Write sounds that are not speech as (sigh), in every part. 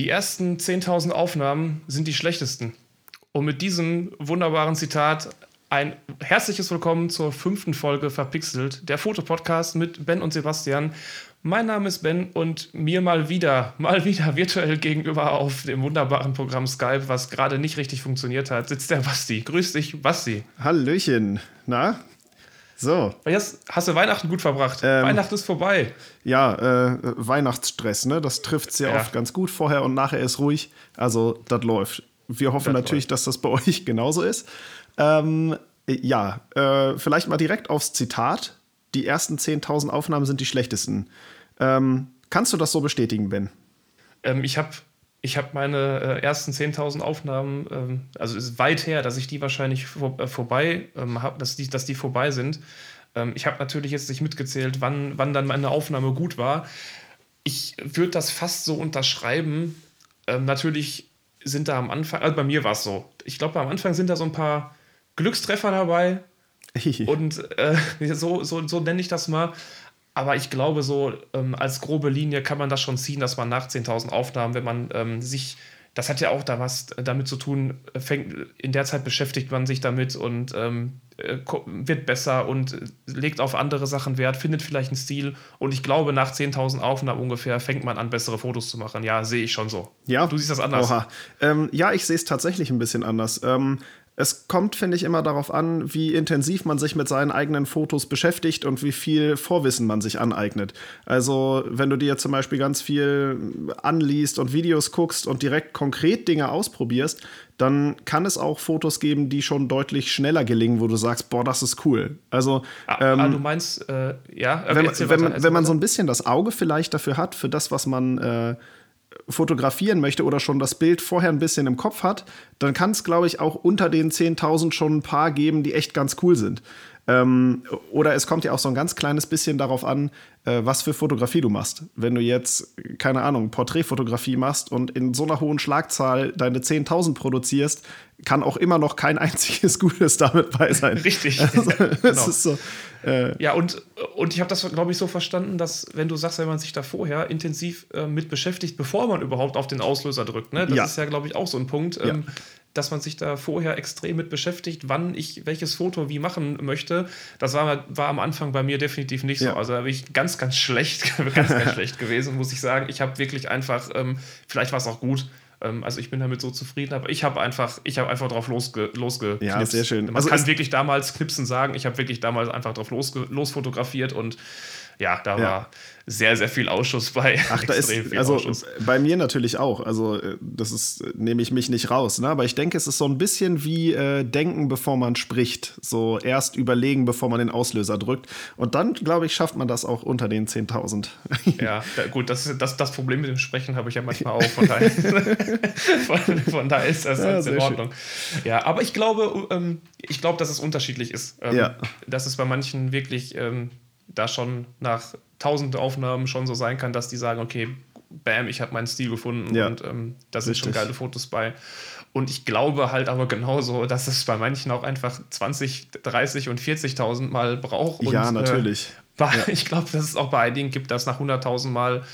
Die ersten 10.000 Aufnahmen sind die schlechtesten. Und mit diesem wunderbaren Zitat ein herzliches Willkommen zur fünften Folge Verpixelt, der Fotopodcast mit Ben und Sebastian. Mein Name ist Ben und mir mal wieder, mal wieder virtuell gegenüber auf dem wunderbaren Programm Skype, was gerade nicht richtig funktioniert hat, sitzt der Basti. Grüß dich, Basti. Hallöchen. Na? So. Jetzt hast du Weihnachten gut verbracht. Ähm, Weihnachten ist vorbei. Ja, äh, Weihnachtsstress, ne? Das trifft sehr ja. oft ganz gut. Vorher und nachher ist ruhig. Also, das läuft. Wir hoffen das natürlich, läuft. dass das bei (laughs) euch genauso ist. Ähm, ja, äh, vielleicht mal direkt aufs Zitat die ersten 10.000 Aufnahmen sind die schlechtesten. Ähm, kannst du das so bestätigen, Ben? Ähm, ich habe ich hab meine äh, ersten 10.000 Aufnahmen, ähm, also ist weit her, dass ich die wahrscheinlich vor, äh, vorbei ähm, habe, dass die, dass die vorbei sind. Ähm, ich habe natürlich jetzt nicht mitgezählt, wann, wann dann meine Aufnahme gut war. Ich würde das fast so unterschreiben. Natürlich sind da am Anfang, also bei mir war es so. Ich glaube, am Anfang sind da so ein paar Glückstreffer dabei, (laughs) und äh, (laughs) so, so, so nenne ich das mal. Aber ich glaube, so ähm, als grobe Linie kann man das schon ziehen, dass man nach 10.000 Aufnahmen, wenn man ähm, sich, das hat ja auch da was damit zu tun, fängt, in der Zeit beschäftigt man sich damit und ähm, äh, wird besser und legt auf andere Sachen Wert, findet vielleicht einen Stil. Und ich glaube, nach 10.000 Aufnahmen ungefähr fängt man an, bessere Fotos zu machen. Ja, sehe ich schon so. Ja. Du siehst das anders. Oha. Ähm, ja, ich sehe es tatsächlich ein bisschen anders. Ähm, es kommt, finde ich, immer darauf an, wie intensiv man sich mit seinen eigenen Fotos beschäftigt und wie viel Vorwissen man sich aneignet. Also, wenn du dir zum Beispiel ganz viel anliest und Videos guckst und direkt konkret Dinge ausprobierst, dann kann es auch Fotos geben, die schon deutlich schneller gelingen, wo du sagst, boah, das ist cool. Also, ah, ah ähm, ah, du meinst, äh, ja, wenn, wenn, man, wenn man so ein bisschen das Auge vielleicht dafür hat, für das, was man äh, fotografieren möchte oder schon das Bild vorher ein bisschen im Kopf hat, dann kann es, glaube ich, auch unter den 10.000 schon ein paar geben, die echt ganz cool sind. Ähm, oder es kommt ja auch so ein ganz kleines bisschen darauf an, äh, was für Fotografie du machst. Wenn du jetzt, keine Ahnung, Porträtfotografie machst und in so einer hohen Schlagzahl deine 10.000 produzierst, kann auch immer noch kein (laughs) einziges Gutes damit bei sein. Richtig. (laughs) Also, genau. so, äh ja, und, und ich habe das, glaube ich, so verstanden, dass, wenn du sagst, wenn man sich da vorher intensiv äh, mit beschäftigt, bevor man überhaupt auf den Auslöser drückt, ne? das ja. ist ja, glaube ich, auch so ein Punkt. Ähm, ja dass man sich da vorher extrem mit beschäftigt, wann ich welches Foto wie machen möchte. Das war, war am Anfang bei mir definitiv nicht ja. so. Also da bin ich ganz, ganz schlecht, (laughs) ganz, ganz schlecht gewesen, muss ich sagen. Ich habe wirklich einfach, ähm, vielleicht war es auch gut, ähm, also ich bin damit so zufrieden, aber ich habe einfach, ich habe einfach drauf losge, losgeknipst. Ja, sehr schön. Man also kann wirklich damals Knipsen sagen, ich habe wirklich damals einfach drauf losge, losfotografiert und ja, da ja. war sehr, sehr viel Ausschuss bei. Ach, da ist, also Ausschuss. bei mir natürlich auch. Also, äh, das ist, nehme ich mich nicht raus. Ne? Aber ich denke, es ist so ein bisschen wie äh, denken, bevor man spricht. So erst überlegen, bevor man den Auslöser drückt. Und dann, glaube ich, schafft man das auch unter den 10.000. (laughs) ja, da, gut, das, das, das Problem mit dem Sprechen habe ich ja manchmal auch. Von daher, (laughs) von, von daher ist das ja, in Ordnung. Schön. Ja, aber ich glaube, ähm, ich glaube, dass es unterschiedlich ist. Ähm, ja. Dass es bei manchen wirklich. Ähm, da schon nach tausend Aufnahmen schon so sein kann, dass die sagen, okay, bam, ich habe meinen Stil gefunden ja, und ähm, da sind schon geile Fotos bei. Und ich glaube halt aber genauso, dass es bei manchen auch einfach 20, 30 und 40.000 Mal braucht. Und, ja, natürlich. (laughs) Äh, bei, ja. Ich glaube, dass es auch bei einigen gibt, dass nach 100.000 Mal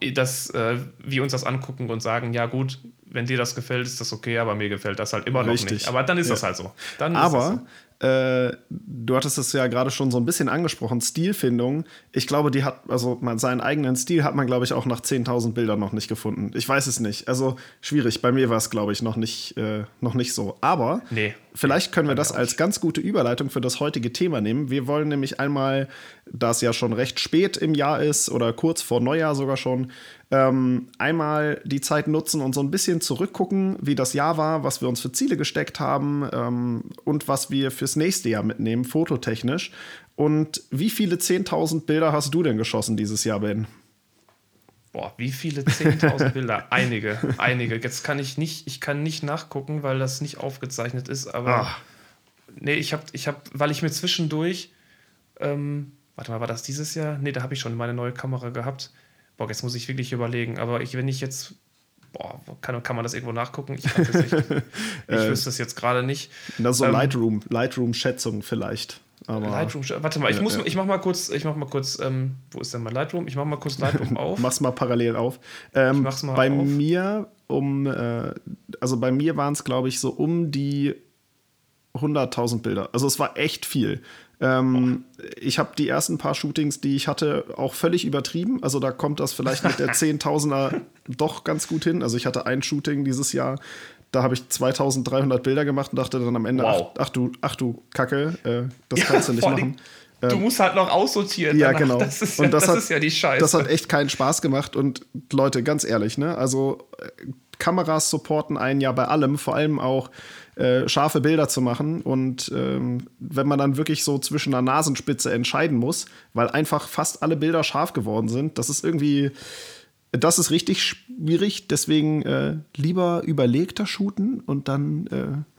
äh, dass äh, wir uns das angucken und sagen, ja gut, wenn dir das gefällt, ist das okay, aber mir gefällt das halt immer noch Richtig. nicht. Aber dann ist ja. das halt so. Dann aber so. Äh, du hattest es ja gerade schon so ein bisschen angesprochen, Stilfindung. Ich glaube, die hat, also seinen eigenen Stil hat man, glaube ich, auch nach 10.000 Bildern noch nicht gefunden. Ich weiß es nicht. Also schwierig. Bei mir war es, glaube ich, noch nicht, äh, noch nicht so. Aber nee, vielleicht können wir das als ganz gute Überleitung für das heutige Thema nehmen. Wir wollen nämlich einmal, da es ja schon recht spät im Jahr ist oder kurz vor Neujahr sogar schon, ähm, einmal die Zeit nutzen und so ein bisschen zurückgucken, wie das Jahr war, was wir uns für Ziele gesteckt haben ähm, und was wir fürs nächste Jahr mitnehmen, fototechnisch. Und wie viele 10.000 Bilder hast du denn geschossen dieses Jahr, Ben? Boah, wie viele 10.000 Bilder? (laughs) einige, einige. Jetzt kann ich nicht, ich kann nicht nachgucken, weil das nicht aufgezeichnet ist, aber Ach. nee, ich habe, ich habe, weil ich mir zwischendurch, ähm, warte mal, war das dieses Jahr? Nee, da habe ich schon meine neue Kamera gehabt. Boah, jetzt muss ich wirklich überlegen. Aber ich, wenn ich jetzt Boah, kann, kann man das irgendwo nachgucken? Ich, (laughs) ich äh, wüsste es jetzt gerade nicht. Na, so ähm, Lightroom, Lightroom-Schätzung vielleicht. Aber Lightroom, warte mal, ich, muss, ich mach mal kurz, ich mach mal kurz, ähm, wo ist denn mein Lightroom? Ich mach mal kurz Lightroom (laughs) auf. Mach's mal parallel auf. Ähm, mach's mal bei auf. mir um, äh, also bei mir waren es, glaube ich, so um die 100.000 Bilder. Also es war echt viel. Ähm, ich habe die ersten paar Shootings, die ich hatte, auch völlig übertrieben. Also da kommt das vielleicht mit der (laughs) 10.000er doch ganz gut hin. Also ich hatte ein Shooting dieses Jahr, da habe ich 2300 Bilder gemacht und dachte dann am Ende, Wow. ach, ach du, ach du Kacke, äh, das kannst du nicht machen. Du musst halt noch aussortieren. Ja, danach. genau. Das ist, Und ja, das hat- ist ja die Scheiße. Das hat echt keinen Spaß gemacht. Und Leute, ganz ehrlich, ne? Also äh, Kameras supporten einen ja bei allem, vor allem auch äh, scharfe Bilder zu machen. Und ähm, wenn man dann wirklich so zwischen der Nasenspitze entscheiden muss, weil einfach fast alle Bilder scharf geworden sind, das ist irgendwie. Das ist richtig schwierig, deswegen äh, lieber überlegter shooten und dann äh,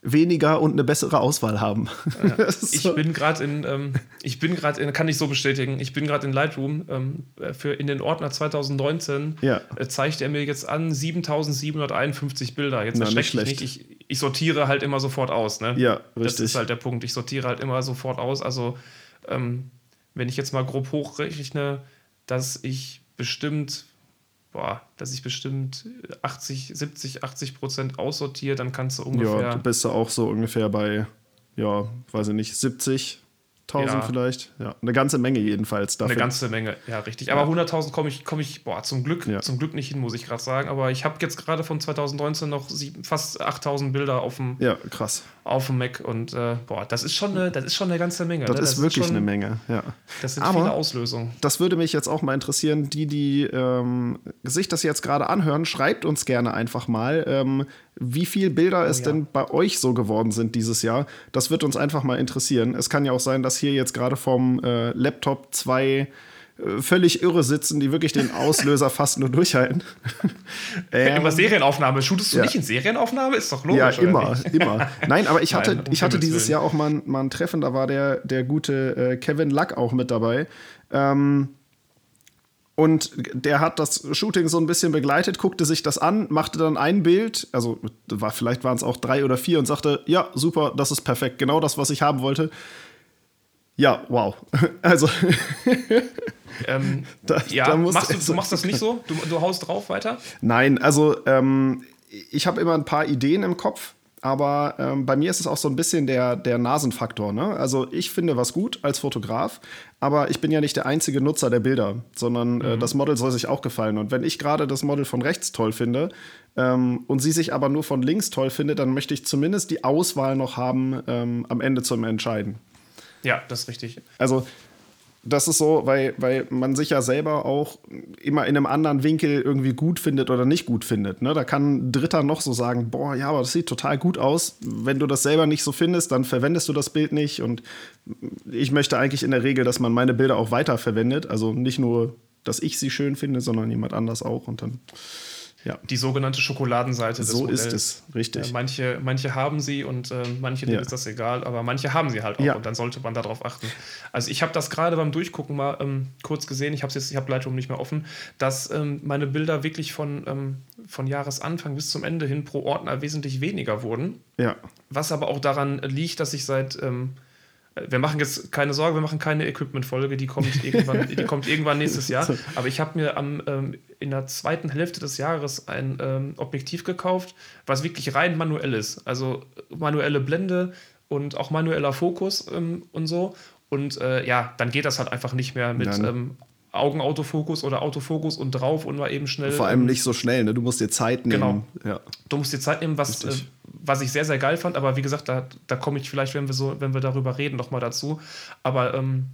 weniger und eine bessere Auswahl haben. (laughs) Das ist Ich bin gerade in, ähm, ich bin gerade in, kann ich so bestätigen, ich bin gerade in Lightroom ähm, für in den Ordner 2019 Ja. äh, zeigt er mir jetzt an 7751 Bilder. Jetzt Na, erschreckt schlecht. nicht. Ich, ich sortiere halt immer sofort aus. Ne? Ja, Das richtig. ist halt der Punkt. Ich sortiere halt immer sofort aus. Also ähm, wenn ich jetzt mal grob hochrechne, dass ich bestimmt Boah, dass ich bestimmt 80, 70, 80 Prozent aussortiere, dann kannst du ungefähr. Ja, du bist da auch so ungefähr bei, ja, weiß ich nicht, 70.000 Ja. vielleicht. Ja, eine ganze Menge jedenfalls dafür. Eine ganze Menge, ja, richtig. Aber 100.000 komme ich, komme ich, boah, zum Glück, Ja. zum Glück nicht hin, muss ich gerade sagen. Aber ich habe jetzt gerade von 2019 noch sieben, fast 8.000 Bilder auf dem, ja, krass. Auf dem Mac und äh, boah, das ist schon eine, das ist schon eine ganze Menge. Das ne? ist wirklich schon, eine Menge, ja. Das sind Aber- viele Auslösungen. Das würde mich jetzt auch mal interessieren, die, die ähm, sich das jetzt gerade anhören, schreibt uns gerne einfach mal, ähm, wie viel Bilder es ja. denn bei euch so geworden sind dieses Jahr. Das wird uns einfach mal interessieren. Es kann ja auch sein, dass hier jetzt gerade vom äh, Laptop zwei völlig irre sitzen, die wirklich den Auslöser fast nur durchhalten. (laughs) Ähm, Immer Serienaufnahme. Shootest du ja. nicht in Serienaufnahme? Ist doch logisch. Ja, immer, immer. Nein, aber ich (laughs) hatte, Nein, ich hatte dieses Willen. Jahr auch mal, ein- mal ein Treffen, da war der, der gute äh, Kevin Luck auch mit dabei. Ähm, und der hat das Shooting so ein bisschen begleitet, guckte sich das an, machte dann ein Bild, also war, vielleicht waren es auch drei oder vier und sagte, ja, super, das ist perfekt, genau das, was ich haben wollte. Ja, wow. (laughs) Also, Ähm, (laughs) Da- ja, da machst du, du machst das nicht so? Du, du haust drauf weiter? Nein, also ähm, ich habe immer ein paar Ideen im Kopf, aber ähm, bei mir ist es auch so ein bisschen der, der Nasenfaktor. Ne? Also ich finde was gut als Fotograf, aber ich bin ja nicht der einzige Nutzer der Bilder, sondern äh, das Model soll sich auch gefallen. Und wenn ich gerade das Model von rechts toll finde ähm, und sie sich aber nur von links toll findet, dann möchte ich zumindest die Auswahl noch haben, ähm, am Ende zum Entscheiden. Ja, das ist richtig. Also das ist so, weil, weil man sich ja selber auch immer in einem anderen Winkel irgendwie gut findet oder nicht gut findet. Ne? Da kann ein Dritter noch so sagen, boah, ja, aber das sieht total gut aus. Wenn du das selber nicht so findest, dann verwendest du das Bild nicht. Und ich möchte eigentlich in der Regel, dass man meine Bilder auch weiter verwendet. Also nicht nur, dass ich sie schön finde, sondern jemand anders auch. Und dann, ja, Die sogenannte Schokoladenseite des so Modells. ist es, richtig. Ja, manche, manche haben sie und äh, manche denen Ja. ist das egal, aber manche haben sie halt auch Ja. und dann sollte man darauf achten. Also ich habe das gerade beim Durchgucken mal ähm, kurz gesehen, ich habe jetzt, ich habe Lightroom nicht mehr offen, dass ähm, meine Bilder wirklich von, ähm, von Jahresanfang bis zum Ende hin pro Ordner wesentlich weniger wurden. Ja, Was aber auch daran liegt, dass ich seit ähm, wir machen jetzt keine Sorge, wir machen keine Equipment-Folge, die kommt (laughs) irgendwann, die kommt irgendwann nächstes Jahr. Aber ich habe mir am, ähm, in der zweiten Hälfte des Jahres ein ähm, Objektiv gekauft, was wirklich rein manuell ist. Also manuelle Blende und auch manueller Fokus ähm, und so. Und äh, ja, dann geht das halt einfach nicht mehr mit ähm, Augenautofokus oder Autofokus und drauf und mal eben schnell. vor allem ähm, nicht so schnell. Ne? Du musst dir Zeit nehmen. Genau. Ja. Du musst dir Zeit nehmen, was, äh. Was ich sehr, sehr geil fand, aber wie gesagt, da, da komme ich vielleicht, wenn wir so, wenn wir darüber reden, nochmal dazu. Aber ähm,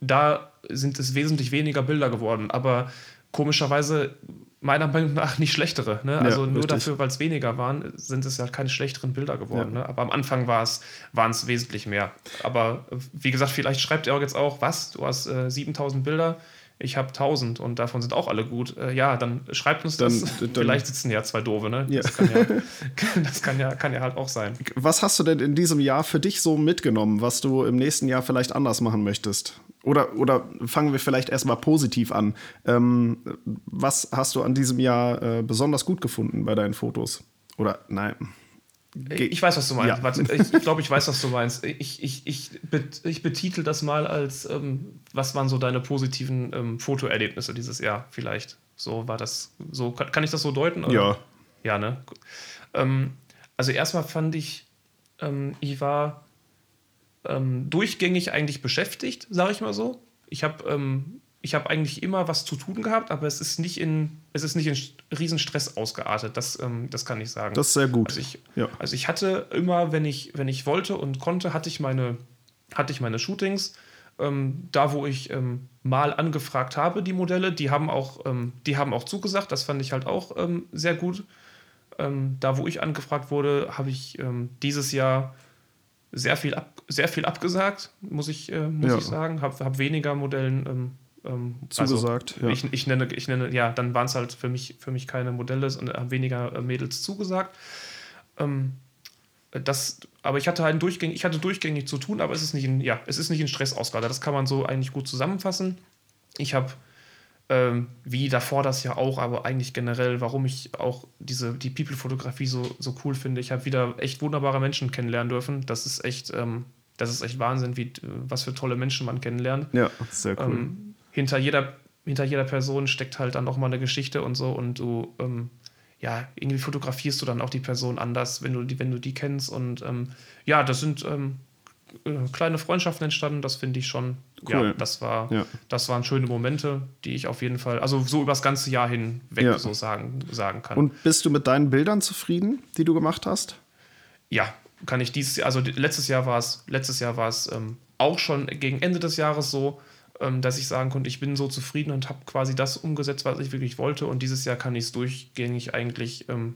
da sind es wesentlich weniger Bilder geworden, aber komischerweise meiner Meinung nach nicht schlechtere. Ne? Also nur richtig. dafür, weil es weniger waren, sind es ja keine schlechteren Bilder geworden. Ne? Aber am Anfang waren es wesentlich mehr. Aber äh, wie gesagt, vielleicht schreibt ihr auch jetzt auch, was, du hast äh, 7000 Bilder, ich habe 1000 und davon sind auch alle gut. Äh, ja, dann schreibt uns das. Dann- dann- vielleicht sitzen ja zwei Doofe, ne? Ja. Das, kann ja, (laughs) (laughs) das kann ja, kann ja halt auch sein. Was hast du denn in diesem Jahr für dich so mitgenommen, was du im nächsten Jahr vielleicht anders machen möchtest? Oder, oder fangen wir vielleicht erstmal positiv an. Ähm, was hast du an diesem Jahr äh, besonders gut gefunden bei deinen Fotos? Oder nein, Ich weiß, was du meinst. Ja. Ich, glaube, ich weiß, was du meinst. Ich, ich, ich, ich betitel das mal als, ähm, was waren so deine positiven ähm, Fotoerlebnisse dieses Jahr vielleicht? So war das, so kann, kann ich das so deuten? Oder? Ja. Ja, ne? Ähm, also erstmal fand ich, ähm, ich war ähm, durchgängig eigentlich beschäftigt, sage ich mal so. Ich habe ähm, ich habe eigentlich immer was zu tun gehabt, aber es ist nicht in, es ist nicht in Riesenstress ausgeartet. Das, ähm, das kann ich sagen. Das ist sehr gut. Also ich, ja. also ich hatte immer, wenn ich, wenn ich wollte und konnte, hatte ich meine, hatte ich meine Shootings. Ähm, da, wo ich ähm, mal angefragt habe, die Modelle, die haben auch, ähm, die haben auch zugesagt. Das fand ich halt auch ähm, sehr gut. Ähm, da, wo ich angefragt wurde, habe ich dieses Jahr sehr viel, ab, sehr viel abgesagt, muss ich, äh, muss ja. ich sagen. Habe hab weniger Modellen ähm, also zugesagt. Also, ja. ich, ich, nenne, ich nenne, ja, dann waren es halt für mich, für mich keine Modelle und haben weniger äh, Mädels zugesagt. Ähm, das, aber ich hatte halt durchgängig, ich hatte durchgängig zu tun, aber es ist nicht in, ja, es ist nicht in Stress ausgeartet. Das kann man so eigentlich gut zusammenfassen. Ich habe ähm, wie davor das ja auch, aber eigentlich generell, warum ich auch diese, die People-Fotografie so, so cool finde. Ich habe wieder echt wunderbare Menschen kennenlernen dürfen. Das ist echt, ähm, das ist echt Wahnsinn, wie, was für tolle Menschen man kennenlernt. Ja, sehr cool. Ähm, hinter jeder, hinter jeder Person steckt halt dann auch mal eine Geschichte und so und du, ähm, ja, irgendwie fotografierst du dann auch die Person anders, wenn du die, wenn du die kennst und ähm, ja, das sind ähm, äh, kleine Freundschaften entstanden, das finde ich schon, cool. ja, das war, ja. das waren schöne Momente, die ich auf jeden Fall, also so über das ganze Jahr hinweg ja. so sagen, sagen kann. Und bist du mit deinen Bildern zufrieden, die du gemacht hast? Ja, kann ich dieses Jahr, also letztes Jahr war es, letztes Jahr war es ähm, auch schon gegen Ende des Jahres so, dass ich sagen konnte, ich bin so zufrieden und habe quasi das umgesetzt, was ich wirklich wollte. Und dieses Jahr kann ich es durchgängig eigentlich, ähm,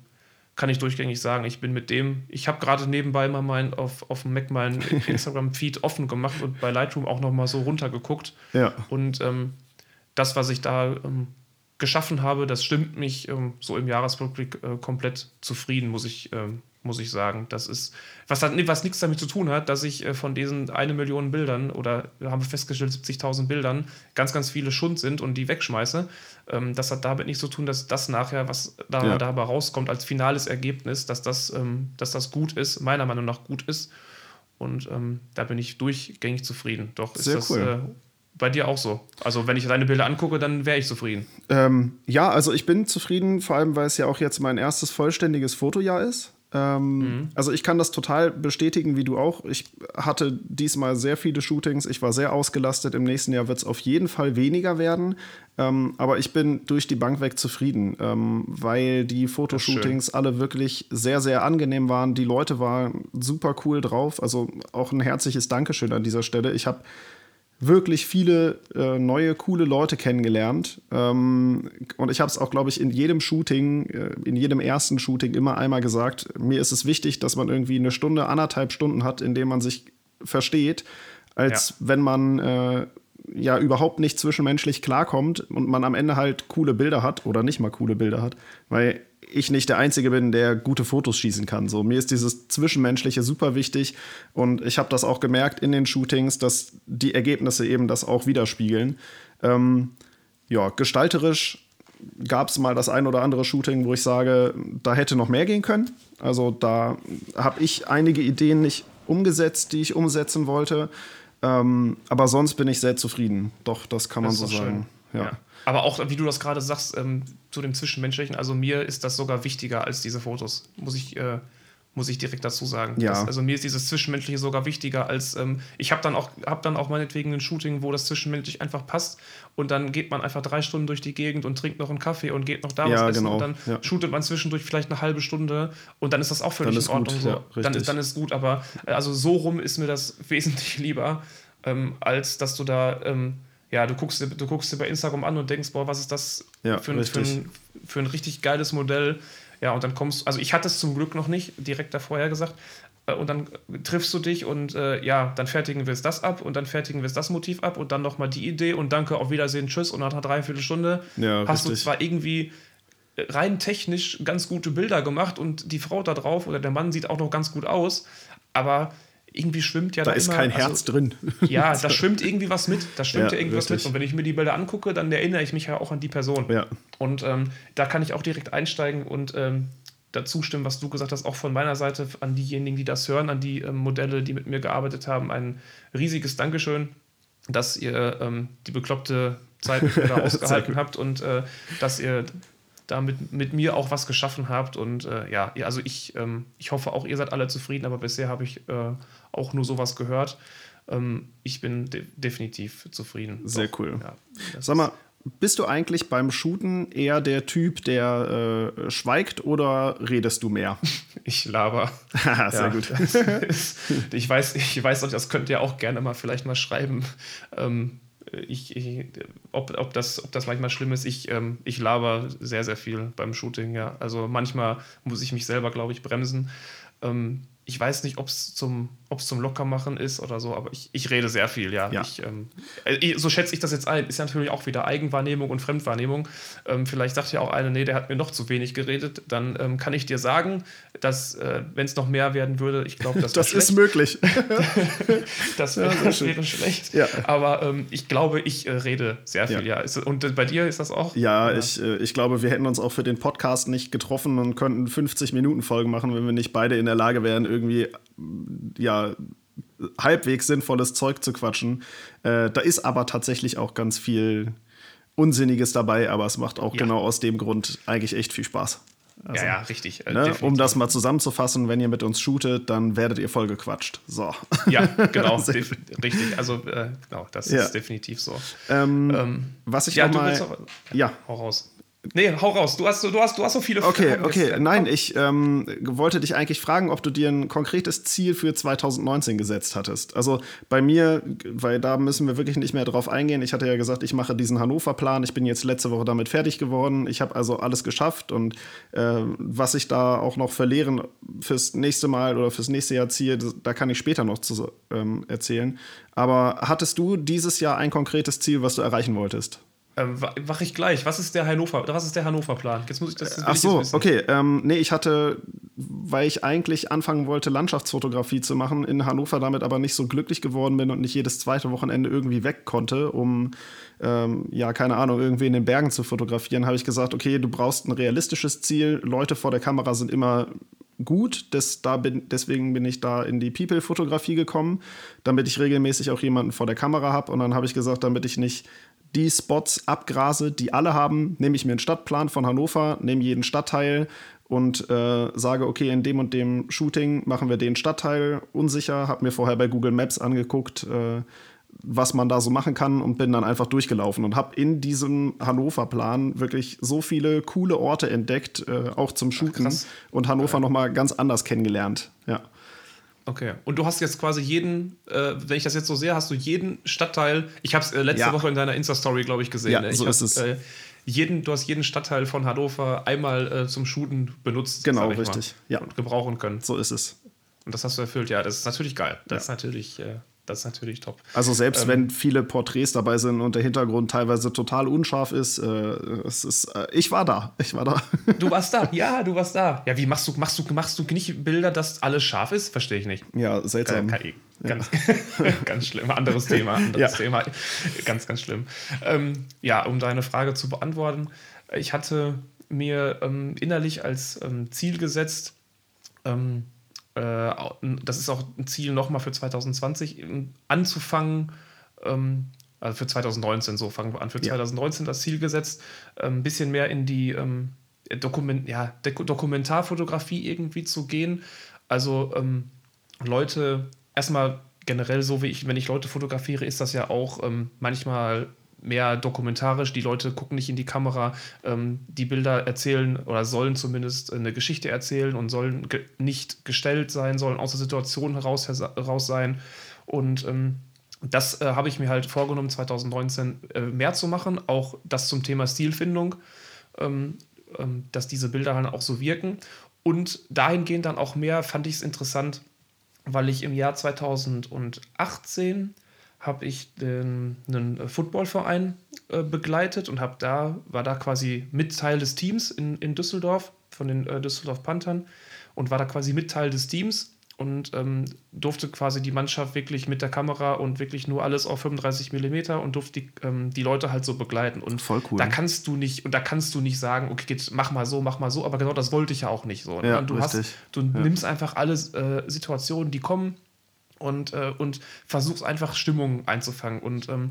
kann ich durchgängig sagen, ich bin mit dem, ich habe gerade nebenbei mal mein, auf, auf dem Mac meinen (laughs) Instagram-Feed offen gemacht und bei Lightroom auch nochmal so runtergeguckt. Ja. Und ähm, das, was ich da ähm, geschaffen habe, das stimmt mich ähm, so im Jahresrückblick äh, komplett zufrieden, muss ich, ähm, muss ich sagen. Das ist, was, hat, was nichts damit zu tun hat, dass ich äh, von diesen eine Million Bildern oder wir haben festgestellt 70.000 Bildern ganz, ganz viele Schund sind und die wegschmeiße. Ähm, das hat damit nichts zu tun, dass das nachher, was da, ja. dabei rauskommt als finales Ergebnis, dass das, ähm, dass das gut ist, meiner Meinung nach gut ist. Und ähm, da bin ich durchgängig zufrieden. Doch ist Sehr das cool. äh, bei dir auch so? Also, wenn ich deine Bilder angucke, dann wäre ich zufrieden. Ähm, ja, also ich bin zufrieden, vor allem weil es ja auch jetzt mein erstes vollständiges Fotojahr ist. Ähm, mhm. Also ich kann das total bestätigen, wie du auch. Ich hatte diesmal sehr viele Shootings, ich war sehr ausgelastet. Im nächsten Jahr wird es auf jeden Fall weniger werden. Ähm, aber ich bin durch die Bank weg zufrieden, ähm, weil die Fotoshootings alle wirklich sehr, sehr angenehm waren. Die Leute waren super cool drauf. Also auch ein herzliches Dankeschön an dieser Stelle. Ich habe wirklich viele äh, neue, coole Leute kennengelernt. Ähm, und ich habe es auch, glaube ich, in jedem Shooting, äh, in jedem ersten Shooting immer einmal gesagt, mir ist es wichtig, dass man irgendwie eine Stunde, anderthalb Stunden hat, in dem man sich versteht, als ja. wenn man äh, ja überhaupt nicht zwischenmenschlich klarkommt und man am Ende halt coole Bilder hat oder nicht mal coole Bilder hat. Weil ich nicht der Einzige bin, der gute Fotos schießen kann. So, mir ist dieses Zwischenmenschliche super wichtig und ich habe das auch gemerkt in den Shootings, dass die Ergebnisse eben das auch widerspiegeln. Ähm, ja, gestalterisch gab es mal das ein oder andere Shooting, wo ich sage, da hätte noch mehr gehen können. Also da habe ich einige Ideen nicht umgesetzt, die ich umsetzen wollte. Ähm, aber sonst bin ich sehr zufrieden. Doch, das kann man das so sagen. Ja. ja. Aber auch, wie du das gerade sagst, ähm, zu dem Zwischenmenschlichen, also mir ist das sogar wichtiger als diese Fotos, muss ich, äh, muss ich direkt dazu sagen. Ja. Das, also mir ist dieses Zwischenmenschliche sogar wichtiger als, ähm, ich habe dann, auch, hab dann auch meinetwegen ein Shooting, wo das Zwischenmenschlich einfach passt und dann geht man einfach drei Stunden durch die Gegend und trinkt noch einen Kaffee und geht noch da ja, was essen genau. und dann ja. shootet man zwischendurch vielleicht eine halbe Stunde und dann ist das auch völlig in Ordnung. Gut, so. ja, dann, dann ist gut, aber äh, also so rum ist mir das (laughs) wesentlich lieber, ähm, als dass du da ähm, ja, du guckst, du guckst dir bei Instagram an und denkst, boah, was ist das ja, für, ein, für, ein, für, ein, richtig geiles Modell? Ja, und dann kommst also ich hatte es zum Glück noch nicht, direkt davor gesagt. Äh, und dann triffst du dich und äh, ja, dann fertigen wir es das ab und dann fertigen wir es das Motiv ab und dann nochmal die Idee und danke, auf Wiedersehen, tschüss. Und nach einer Dreiviertelstunde ja, hast richtig. du zwar irgendwie rein technisch ganz gute Bilder gemacht und die Frau da drauf oder der Mann sieht auch noch ganz gut aus, aber irgendwie schwimmt ja da, da ist immer, kein Herz also, drin. (laughs) Ja, da schwimmt irgendwie was mit. Da schwimmt ja, ja irgendwie richtig. was mit. Und wenn ich mir die Bilder angucke, dann erinnere ich mich ja auch an die Person. Ja. Und ähm, da kann ich auch direkt einsteigen und ähm, dazu stimmen, was du gesagt hast, auch von meiner Seite an diejenigen, die das hören, an die ähm, Modelle, die mit mir gearbeitet haben, ein riesiges Dankeschön, dass ihr ähm, die bekloppte Zeit mit mir da (laughs) ausgehalten habt und äh, dass ihr da mit, mit mir auch was geschaffen habt. Und äh, ja, also ich, ähm, ich hoffe auch, ihr seid alle zufrieden, aber bisher habe ich äh, auch nur sowas gehört. Ähm, ich bin de definitiv zufrieden. Sehr Doch, cool. Ja, Sag mal, bist du eigentlich beim Shooten eher der Typ, der äh, schweigt oder redest du mehr? (laughs) Ich laber. (laughs) Sehr gut. (laughs) Ist, ich weiß, ich weiß, das könnt ihr auch gerne mal vielleicht mal schreiben. Ähm, ich, ich, ob, ob, das, ob das manchmal schlimm ist, ich, ähm, ich laber sehr, sehr viel beim Shooting, ja. Also manchmal muss ich mich selber, glaube ich, bremsen. Ähm, ich weiß nicht, ob es zum, zum Lockermachen ist oder so, aber ich, ich rede sehr viel, ja. ja. Ich, ähm, äh, so schätze ich das jetzt ein. Ist ja natürlich auch wieder Eigenwahrnehmung und Fremdwahrnehmung. Ähm, vielleicht sagt ja auch eine, nee, der hat mir noch zu wenig geredet. Dann ähm, kann ich dir sagen, dass, äh, wenn es noch mehr werden würde, ich glaube, das (laughs) Das ist möglich. (laughs) (laughs) das, wär, ja, wäre schlecht. Ja. Aber ähm, ich glaube, ich äh, rede sehr viel, ja. Ist, und äh, bei dir ist das auch? Ja, ich, äh, ich glaube, wir hätten uns auch für den Podcast nicht getroffen und könnten 50 Minuten Folgen machen, wenn wir nicht beide in der Lage wären, irgendwie ja halbwegs sinnvolles Zeug zu quatschen. Äh, da ist aber tatsächlich auch ganz viel Unsinniges dabei, aber es macht auch ja. genau aus dem Grund eigentlich echt viel Spaß. Also, ja, ja, richtig. Äh, ne, um das mal zusammenzufassen, wenn ihr mit uns shootet, dann werdet ihr voll gequatscht. So. Ja, genau, (laughs) richtig. Also, äh, genau, das ja. ist definitiv so. Ähm, ähm, was ich ja, mal, du willst auch, ja, hau raus. Nee, hau raus. Du hast, du hast, du hast so viele okay, Fragen. Okay, okay. Nein, ich ähm, wollte dich eigentlich fragen, ob du dir ein konkretes Ziel für 2019 gesetzt hattest. Also bei mir, weil da müssen wir wirklich nicht mehr drauf eingehen. Ich hatte ja gesagt, ich mache diesen Hannover-Plan. Ich bin jetzt letzte Woche damit fertig geworden. Ich habe also alles geschafft und äh, was ich da auch noch verlieren fürs nächste Mal oder fürs nächste Jahr ziehe, da kann ich später noch zu ähm, erzählen. Aber hattest du dieses Jahr ein konkretes Ziel, was du erreichen wolltest? Ähm, Mache ich gleich. Was ist der Hannover? Was ist der Hannover-Plan? Jetzt muss ich das. Ach so, okay. Ähm, nee, ich hatte, weil ich eigentlich anfangen wollte, Landschaftsfotografie zu machen, in Hannover damit aber nicht so glücklich geworden bin und nicht jedes zweite Wochenende irgendwie weg konnte, um ähm, ja, keine Ahnung, irgendwie in den Bergen zu fotografieren, habe ich gesagt, okay, du brauchst ein realistisches Ziel. Leute vor der Kamera sind immer gut. Das, da bin, deswegen bin ich da in die People-Fotografie gekommen, damit ich regelmäßig auch jemanden vor der Kamera habe. Und dann habe ich gesagt, damit ich nicht die Spots abgrase, die alle haben, nehme ich mir einen Stadtplan von Hannover, nehme jeden Stadtteil und äh, sage, okay, in dem und dem Shooting machen wir den Stadtteil unsicher, habe mir vorher bei Google Maps angeguckt, äh, was man da so machen kann und bin dann einfach durchgelaufen und habe in diesem Hannover-Plan wirklich so viele coole Orte entdeckt, äh, auch zum Shooten Ach, und Hannover ja. noch mal ganz anders kennengelernt. Ja. Okay. Und du hast jetzt quasi jeden, äh, wenn ich das jetzt so sehe, hast du jeden Stadtteil. Ich habe es äh, letzte ja. Woche in deiner Insta-Story, glaube ich, gesehen. Ja, ne? so hab, ist es. Äh, jeden, du hast jeden Stadtteil von Hannover einmal äh, zum Shooten benutzt. Genau, richtig. Mal, ja. Und gebrauchen können. So ist es. Und das hast du erfüllt. Ja, das ist natürlich geil. Das ja. ist natürlich äh, das ist natürlich top. Also selbst ähm, wenn viele Porträts dabei sind und der Hintergrund teilweise total unscharf ist, äh, es ist äh, ich war da. Ich war da. Du (laughs) warst da, ja, du warst da. Ja, wie machst du, machst du, machst du nicht Bilder, dass alles scharf ist? Verstehe ich nicht. Ja, seltsam. Kann, kann, ganz, ja. (laughs) ganz schlimm. Anderes (laughs) Thema. Anderes ja. Thema. Ganz, ganz schlimm. Ähm, ja, um deine Frage zu beantworten, ich hatte mir ähm, innerlich als ähm, Ziel gesetzt, ähm, äh, das ist auch ein Ziel nochmal für 2020, anzufangen, ähm, also für 2019, so fangen wir an, für ja. 2019 das Ziel gesetzt, ähm, ein bisschen mehr in die ähm, Dokument, ja, Dokumentarfotografie irgendwie zu gehen. Also ähm, Leute, erstmal generell so wie ich, wenn ich Leute fotografiere, ist das ja auch ähm, manchmal mehr dokumentarisch. Die Leute gucken nicht in die Kamera. Ähm, die Bilder erzählen oder sollen zumindest eine Geschichte erzählen und sollen ge nicht gestellt sein, sollen aus der Situation heraus, heraus sein. Und ähm, das äh, habe ich mir halt vorgenommen, 2019 äh, mehr zu machen. Auch das zum Thema Stilfindung, ähm, ähm dass diese Bilder dann auch so wirken. Und dahingehend dann auch mehr fand ich es interessant, weil ich im Jahr 2018 habe ich den, einen Footballverein äh, begleitet und habe da, war da quasi mit Teil des Teams in, in Düsseldorf, von den äh, Düsseldorf Panthern und war da quasi mit Teil des Teams. und ähm, durfte quasi die Mannschaft wirklich mit der Kamera und wirklich nur alles auf 35 Millimeter und durfte die, ähm, die Leute halt so begleiten. Und Voll cool. da kannst du nicht, und da kannst du nicht sagen, okay, jetzt mach mal so, mach mal so, aber genau das wollte ich ja auch nicht so. Ne? Ja, du richtig. hast, du nimmst einfach alle äh, Situationen, die kommen und, äh, und versuchst einfach Stimmung einzufangen. Und ähm,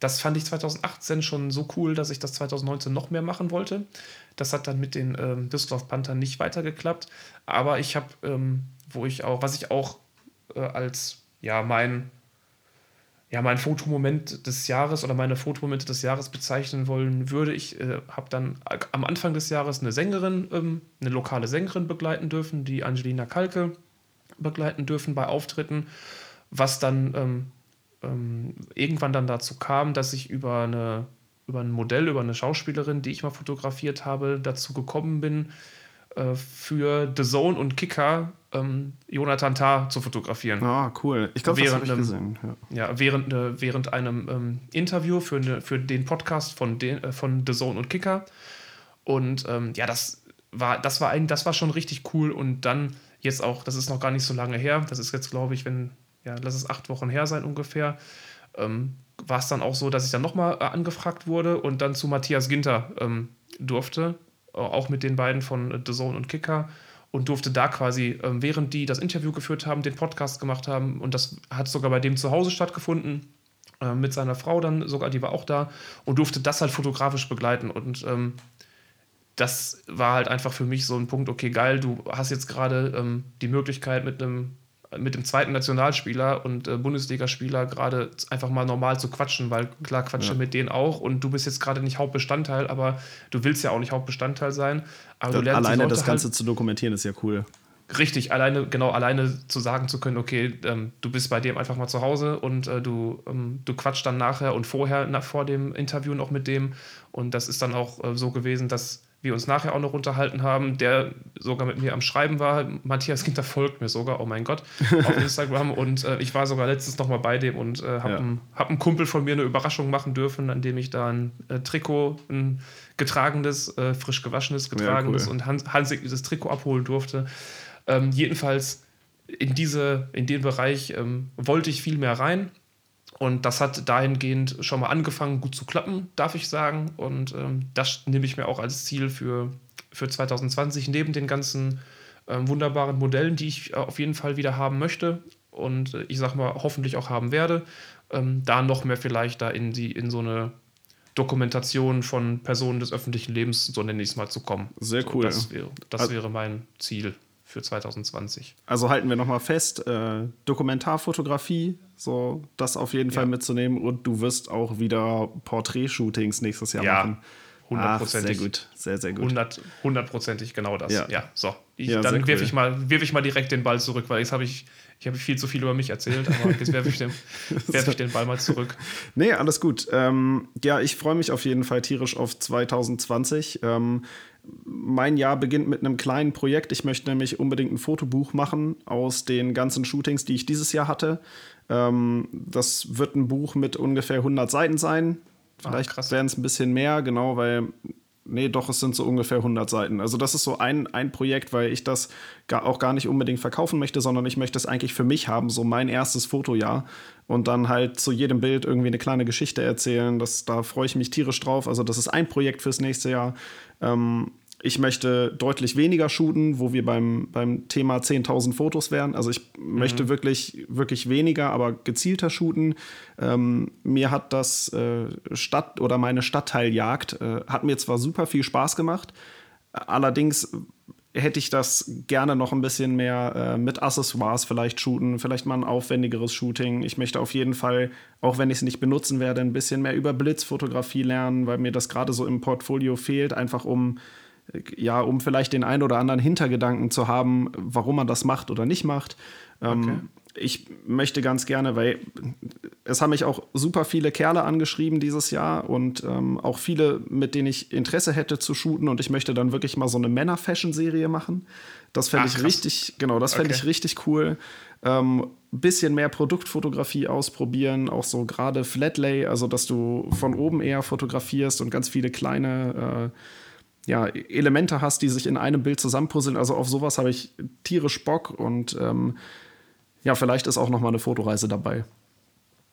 das fand ich 2018 schon so cool, dass ich das 2019 noch mehr machen wollte. Das hat dann mit den ähm, Düsseldorf Panthern nicht weitergeklappt. Aber ich habe, ähm, wo ich auch, was ich auch äh, als ja mein ja, mein Fotomoment des Jahres oder meine Fotomomente des Jahres bezeichnen wollen würde. Ich äh, habe dann am Anfang des Jahres eine Sängerin, ähm, eine lokale Sängerin begleiten dürfen, die Angelina Kalke begleiten dürfen bei Auftritten, was dann ähm, ähm, irgendwann dann dazu kam, dass ich über, eine, über ein Modell, über eine Schauspielerin, die ich mal fotografiert habe, dazu gekommen bin, äh, für The Zone und Kicker ähm, Jonathan Tah zu fotografieren. Ah, cool. Ich glaube, das habe ich einem- gesehen. Ja. Ja, während, äh, während einem ähm, Interview für, eine, für den Podcast von, den, äh, von The Zone und Kicker. Und ähm, ja, das war, das war ein, das war schon richtig cool. Und dann jetzt auch, das ist noch gar nicht so lange her, das ist jetzt, glaube ich, wenn, ja, lass es acht Wochen her sein ungefähr, ähm, war es dann auch so, dass ich dann nochmal äh, angefragt wurde und dann zu Matthias Ginter ähm, durfte, äh, auch mit den beiden von äh, The Zone und Kicker und durfte da quasi, ähm, während die das Interview geführt haben, den Podcast gemacht haben und das hat sogar bei dem zu Hause stattgefunden äh, mit seiner Frau dann sogar, die war auch da und durfte das halt fotografisch begleiten und ähm, das war halt einfach für mich so ein Punkt, okay, geil, du hast jetzt gerade ähm, die Möglichkeit mit einem mit dem zweiten Nationalspieler und äh, Bundesligaspieler gerade einfach mal normal zu quatschen, weil klar quatsche Ja. mit denen auch und du bist jetzt gerade nicht Hauptbestandteil, aber du willst ja auch nicht Hauptbestandteil sein. Aber du lernst Alleine das Ganze halt, zu dokumentieren ist ja cool. Richtig, alleine, genau, alleine zu sagen zu können, okay, ähm, du bist bei dem einfach mal zu Hause und äh, du, ähm, du quatschst dann nachher und vorher, na, vor dem Interview noch mit dem. Und das ist dann auch äh, so gewesen, dass wir uns nachher auch noch unterhalten haben, der sogar mit mir am Schreiben war. Matthias Ginter folgt mir sogar, oh mein Gott, auf (laughs) Instagram. und äh, ich war sogar letztens noch mal bei dem und äh, habe Ja. einem, hab Kumpel von mir eine Überraschung machen dürfen, an dem ich da ein äh, Trikot, ein getragenes, äh, frisch gewaschenes, getragenes cool. und hand, handsigniertes Trikot abholen durfte. Ähm, jedenfalls in, diese, in den Bereich ähm, wollte ich viel mehr rein. Und das hat dahingehend schon mal angefangen, gut zu klappen, darf ich sagen. Und ähm, das nehme ich mir auch als Ziel für, für 2020, neben den ganzen ähm, wunderbaren Modellen, die ich äh, auf jeden Fall wieder haben möchte und äh, ich sag mal, hoffentlich auch haben werde, ähm, da noch mehr vielleicht da in, die, in so eine Dokumentation von Personen des öffentlichen Lebens, so nenne ich es mal, zu kommen. Sehr So, cool. Das, wäre, das Also- wäre mein Ziel für 2020. Also halten wir nochmal fest, äh, Dokumentarfotografie, so das auf jeden Fall Ja. mitzunehmen und du wirst auch wieder Porträtshootings nächstes Jahr Ja, machen. Ach, hundertprozentig. sehr gut, sehr, sehr gut. 100, hundertprozentig genau das. Ja. Ja, so. Ich, Ja, dann werfe cool. ich, mal, ich mal direkt den Ball zurück, weil jetzt habe ich, ich habe viel zu viel über mich erzählt, aber jetzt werfe ich, den- (laughs) werf ich den Ball mal zurück. Nee, alles gut. Ähm, ja, ich freue mich auf jeden Fall tierisch auf 2020. Ähm, mein Jahr beginnt mit einem kleinen Projekt. Ich möchte nämlich unbedingt ein Fotobuch machen aus den ganzen Shootings, die ich dieses Jahr hatte. Ähm, das wird ein Buch mit ungefähr 100 Seiten sein. Vielleicht Ah, werden es ein bisschen mehr, genau, weil. Nee, doch, es sind so ungefähr 100 Seiten. Also das ist so ein, ein Projekt, weil ich das gar, auch gar nicht unbedingt verkaufen möchte, sondern ich möchte es eigentlich für mich haben, so mein erstes Fotojahr. Und dann halt zu jedem Bild irgendwie eine kleine Geschichte erzählen. Das, da freue ich mich tierisch drauf. Also das ist ein Projekt fürs nächste Jahr. Ähm, ich möchte deutlich weniger shooten, wo wir beim, beim Thema 10.000 Fotos wären. Also ich möchte wirklich, wirklich weniger, aber gezielter shooten. Ähm, mir hat das äh, Stadt- oder meine Stadtteiljagd äh, hat mir zwar super viel Spaß gemacht, allerdings hätte ich das gerne noch ein bisschen mehr äh, mit Accessoires vielleicht shooten, vielleicht mal ein aufwendigeres Shooting. Ich möchte auf jeden Fall, auch wenn ich es nicht benutzen werde, ein bisschen mehr über Blitzfotografie lernen, weil mir das gerade so im Portfolio fehlt, einfach um äh, ja, um vielleicht den ein oder anderen Hintergedanken zu haben, warum man das macht oder nicht macht. Ähm, Okay. Ich möchte ganz gerne, weil es haben mich auch super viele Kerle angeschrieben dieses Jahr und ähm, auch viele, mit denen ich Interesse hätte zu shooten und ich möchte dann wirklich mal so eine Männer-Fashion-Serie machen. Das fände Ach, ich krass. richtig, genau, das fände Okay. ich richtig cool. Ähm, bisschen mehr Produktfotografie ausprobieren, auch so gerade Flatlay, also dass du von oben eher fotografierst und ganz viele kleine äh, ja, Elemente hast, die sich in einem Bild zusammenpuzzeln. Also auf sowas habe ich tierisch Bock und ähm, ja, vielleicht ist auch noch mal eine Fotoreise dabei.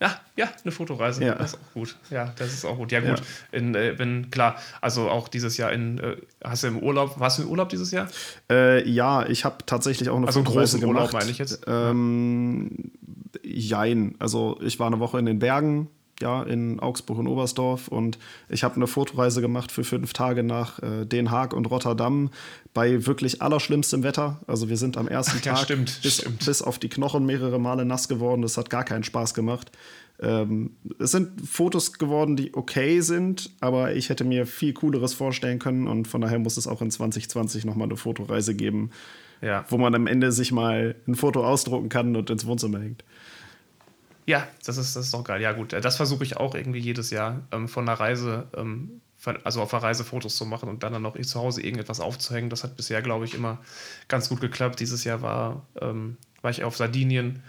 Ja, ja, eine Fotoreise. Ja. Das ist auch gut. Ja, das ist auch gut. Ja, gut. Ja. In, äh, wenn, klar, also auch dieses Jahr in, äh, hast du im Urlaub, warst du im Urlaub dieses Jahr? Äh, ja, ich habe tatsächlich auch eine also Fotoreise gemacht. Urlaub, meine ich jetzt. Ähm, jein. Also ich war eine Woche in den Bergen, ja, in Augsburg und Oberstdorf. Und ich habe eine Fotoreise gemacht für fünf Tage nach äh, Den Haag und Rotterdam bei wirklich allerschlimmstem Wetter. Also wir sind am ersten ja, Tag stimmt, bis, stimmt. bis, auf die Knochen mehrere Male nass geworden. Das hat gar keinen Spaß gemacht. Ähm, es sind Fotos geworden, die okay sind, aber ich hätte mir viel cooleres vorstellen können und von daher muss es auch in 2020 nochmal eine Fotoreise geben, ja. wo man am Ende sich mal ein Foto ausdrucken kann und ins Wohnzimmer hängt. Ja, das ist, das ist doch geil. Ja, gut, das versuche ich auch irgendwie jedes Jahr ähm, von einer Reise, ähm, also auf der Reise Fotos zu machen und dann, dann noch zu Hause irgendetwas aufzuhängen. Das hat bisher, glaube ich, immer ganz gut geklappt. Dieses Jahr war, ähm, war ich auf Sardinien.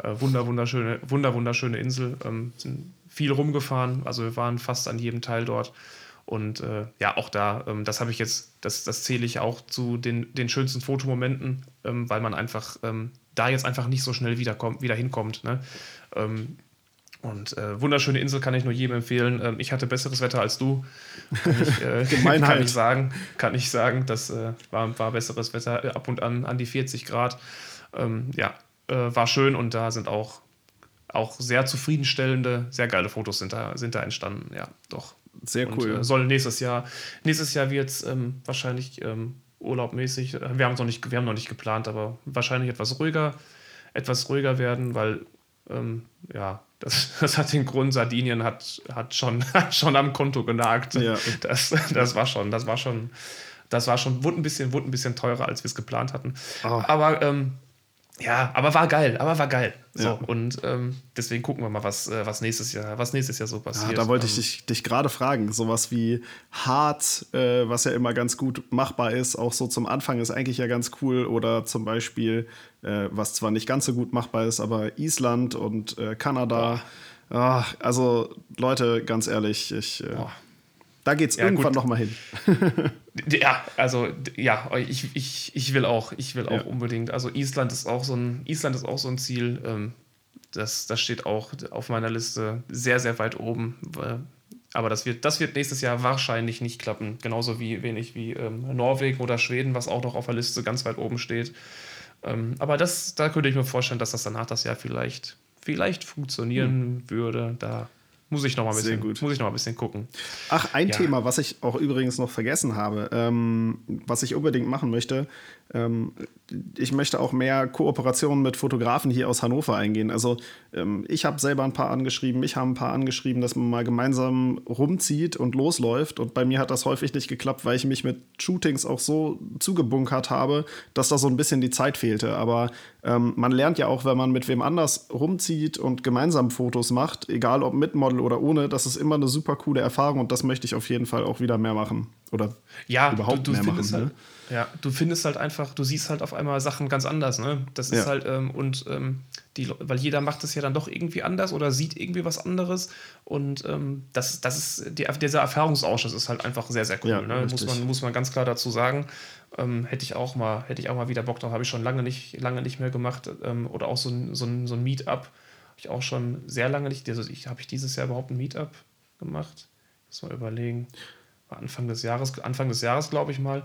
Äh, wunder, wunderschöne, wunder, wunderschöne Insel. Ähm, sind viel rumgefahren. Also wir waren fast an jedem Teil dort. Und äh, ja, auch da, ähm, das habe ich jetzt, das, das zähle ich auch zu den, den schönsten Fotomomenten, ähm, weil man einfach ähm, da jetzt einfach nicht so schnell wieder, wieder hinkommt. Ne? Ähm, und äh, wunderschöne Insel kann ich nur jedem empfehlen. Ähm, ich hatte besseres Wetter als du. Kann ich, äh, (laughs) (laughs) kann ich sagen. Kann ich sagen, das äh, war, war besseres Wetter äh, ab und an an die 40 Grad. Ähm, ja, äh, war schön und da sind auch, auch sehr zufriedenstellende, sehr geile Fotos sind da, sind da entstanden. Ja, doch. Sehr cool. Und, äh, soll nächstes Jahr, nächstes Jahr wird es ähm, wahrscheinlich ähm, urlaubmäßig, wir haben es noch nicht, wir haben noch nicht geplant, aber wahrscheinlich etwas ruhiger, etwas ruhiger werden, weil ähm, ja, das, (laughs) das, hat den Grund, Sardinien hat, hat, schon, (laughs) hat schon am Konto genagt. Ja. Das, das war schon, das war schon, das war schon, wurde ein bisschen, wurde ein bisschen teurer, als wir es geplant hatten. Oh. Aber ähm, ja, aber war geil, aber war geil. So, ja. und ähm, deswegen gucken wir mal, was, äh, was, nächstes Jahr, was nächstes Jahr so passiert. Ja, da wollte ich ähm, dich, dich gerade fragen. Sowas wie hart, äh, was ja immer ganz gut machbar ist, auch so zum Anfang ist eigentlich ja ganz cool. Oder zum Beispiel, äh, was zwar nicht ganz so gut machbar ist, aber Island und äh, Kanada. Ach, also, Leute, ganz ehrlich, ich. Äh, da geht es ja, irgendwann nochmal hin. (laughs) ja, also ja, ich, ich, ich will auch, ich will auch ja. unbedingt. Also Island ist auch so ein, Island ist auch so ein Ziel. Ähm, das, das steht auch auf meiner Liste sehr, sehr weit oben. Aber das wird, das wird nächstes Jahr wahrscheinlich nicht klappen. Genauso wie wenig wie ähm, Norwegen oder Schweden, was auch noch auf der Liste ganz weit oben steht. Ähm, aber das, da könnte ich mir vorstellen, dass das danach das Jahr vielleicht, vielleicht funktionieren hm. würde. Da muss ich noch mal ein bisschen, gut. Muss ich noch mal ein bisschen gucken. Ach, ein ja. Thema, was ich auch übrigens noch vergessen habe, ähm, was ich unbedingt machen möchte, ich möchte auch mehr Kooperationen mit Fotografen hier aus Hannover eingehen. Also ähm, ich habe selber ein paar angeschrieben, ich habe ein paar angeschrieben, dass man mal gemeinsam rumzieht und losläuft. Und bei mir hat das häufig nicht geklappt, weil ich mich mit Shootings auch so zugebunkert habe, dass da so ein bisschen die Zeit fehlte. Aber ähm, man lernt ja auch, wenn man mit wem anders rumzieht und gemeinsam Fotos macht, egal ob mit Model oder ohne, das ist immer eine super coole Erfahrung und das möchte ich auf jeden Fall auch wieder mehr machen. Oder ja, überhaupt du, du mehr machen. Halt, ne? Ja, du findest halt einfach, du siehst halt auf einmal Sachen ganz anders, ne? Das ist ja. halt, ähm, und ähm, die, weil jeder macht es ja dann doch irgendwie anders oder sieht irgendwie was anderes. Und ähm, das, das ist, die, dieser Erfahrungsausschuss ist halt einfach sehr, sehr cool. Ja, ne? muss, man, muss man ganz klar dazu sagen. Ähm, hätte ich auch mal, hätte ich auch mal wieder Bock drauf, habe ich schon lange nicht, lange nicht mehr gemacht. Ähm, oder auch so ein, so ein, so ein Meetup. Habe ich auch schon sehr lange nicht. Also ich, habe ich dieses Jahr überhaupt ein Meetup gemacht? Muss mal überlegen. Anfang des Jahres, Anfang des Jahres, glaube ich mal.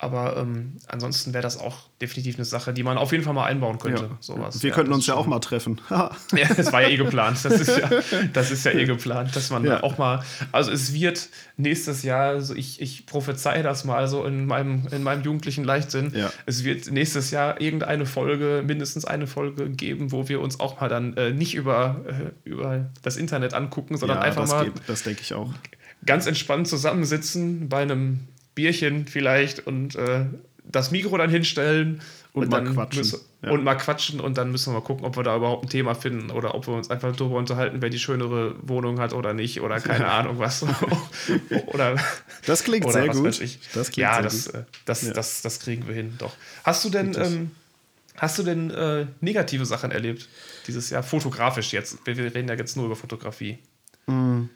Aber ähm, ansonsten wäre das auch definitiv eine Sache, die man auf jeden Fall mal einbauen könnte. Ja. Sowas. Wir ja, könnten uns ja auch mal treffen. (laughs) ja, das war ja eh geplant. Das ist ja, das ist ja eh geplant, dass man ja. auch mal. Also es wird nächstes Jahr, also ich, ich prophezeie das mal so in meinem, in meinem jugendlichen Leichtsinn. Es wird nächstes Jahr irgendeine Folge, mindestens eine Folge geben, wo wir uns auch mal dann äh, nicht über, äh, über das Internet angucken, sondern einfach das mal. Geht. Das denke ich auch. Ganz entspannt zusammensitzen bei einem Bierchen vielleicht und äh, das Mikro dann hinstellen und, und dann quatschen. Müssen, ja. und mal quatschen und dann müssen wir mal gucken, ob wir da überhaupt ein Thema finden oder ob wir uns einfach darüber unterhalten, wer die schönere Wohnung hat oder nicht oder keine Ahnung was. (laughs) oder, das klingt oder sehr gut. Das klingt ja, sehr das, gut. Äh, das, ja. Das, das, kriegen wir hin, doch. Hast du denn, ähm, hast du denn äh, negative Sachen erlebt dieses Jahr? Fotografisch jetzt. Wir, wir reden ja jetzt nur über Fotografie. Mm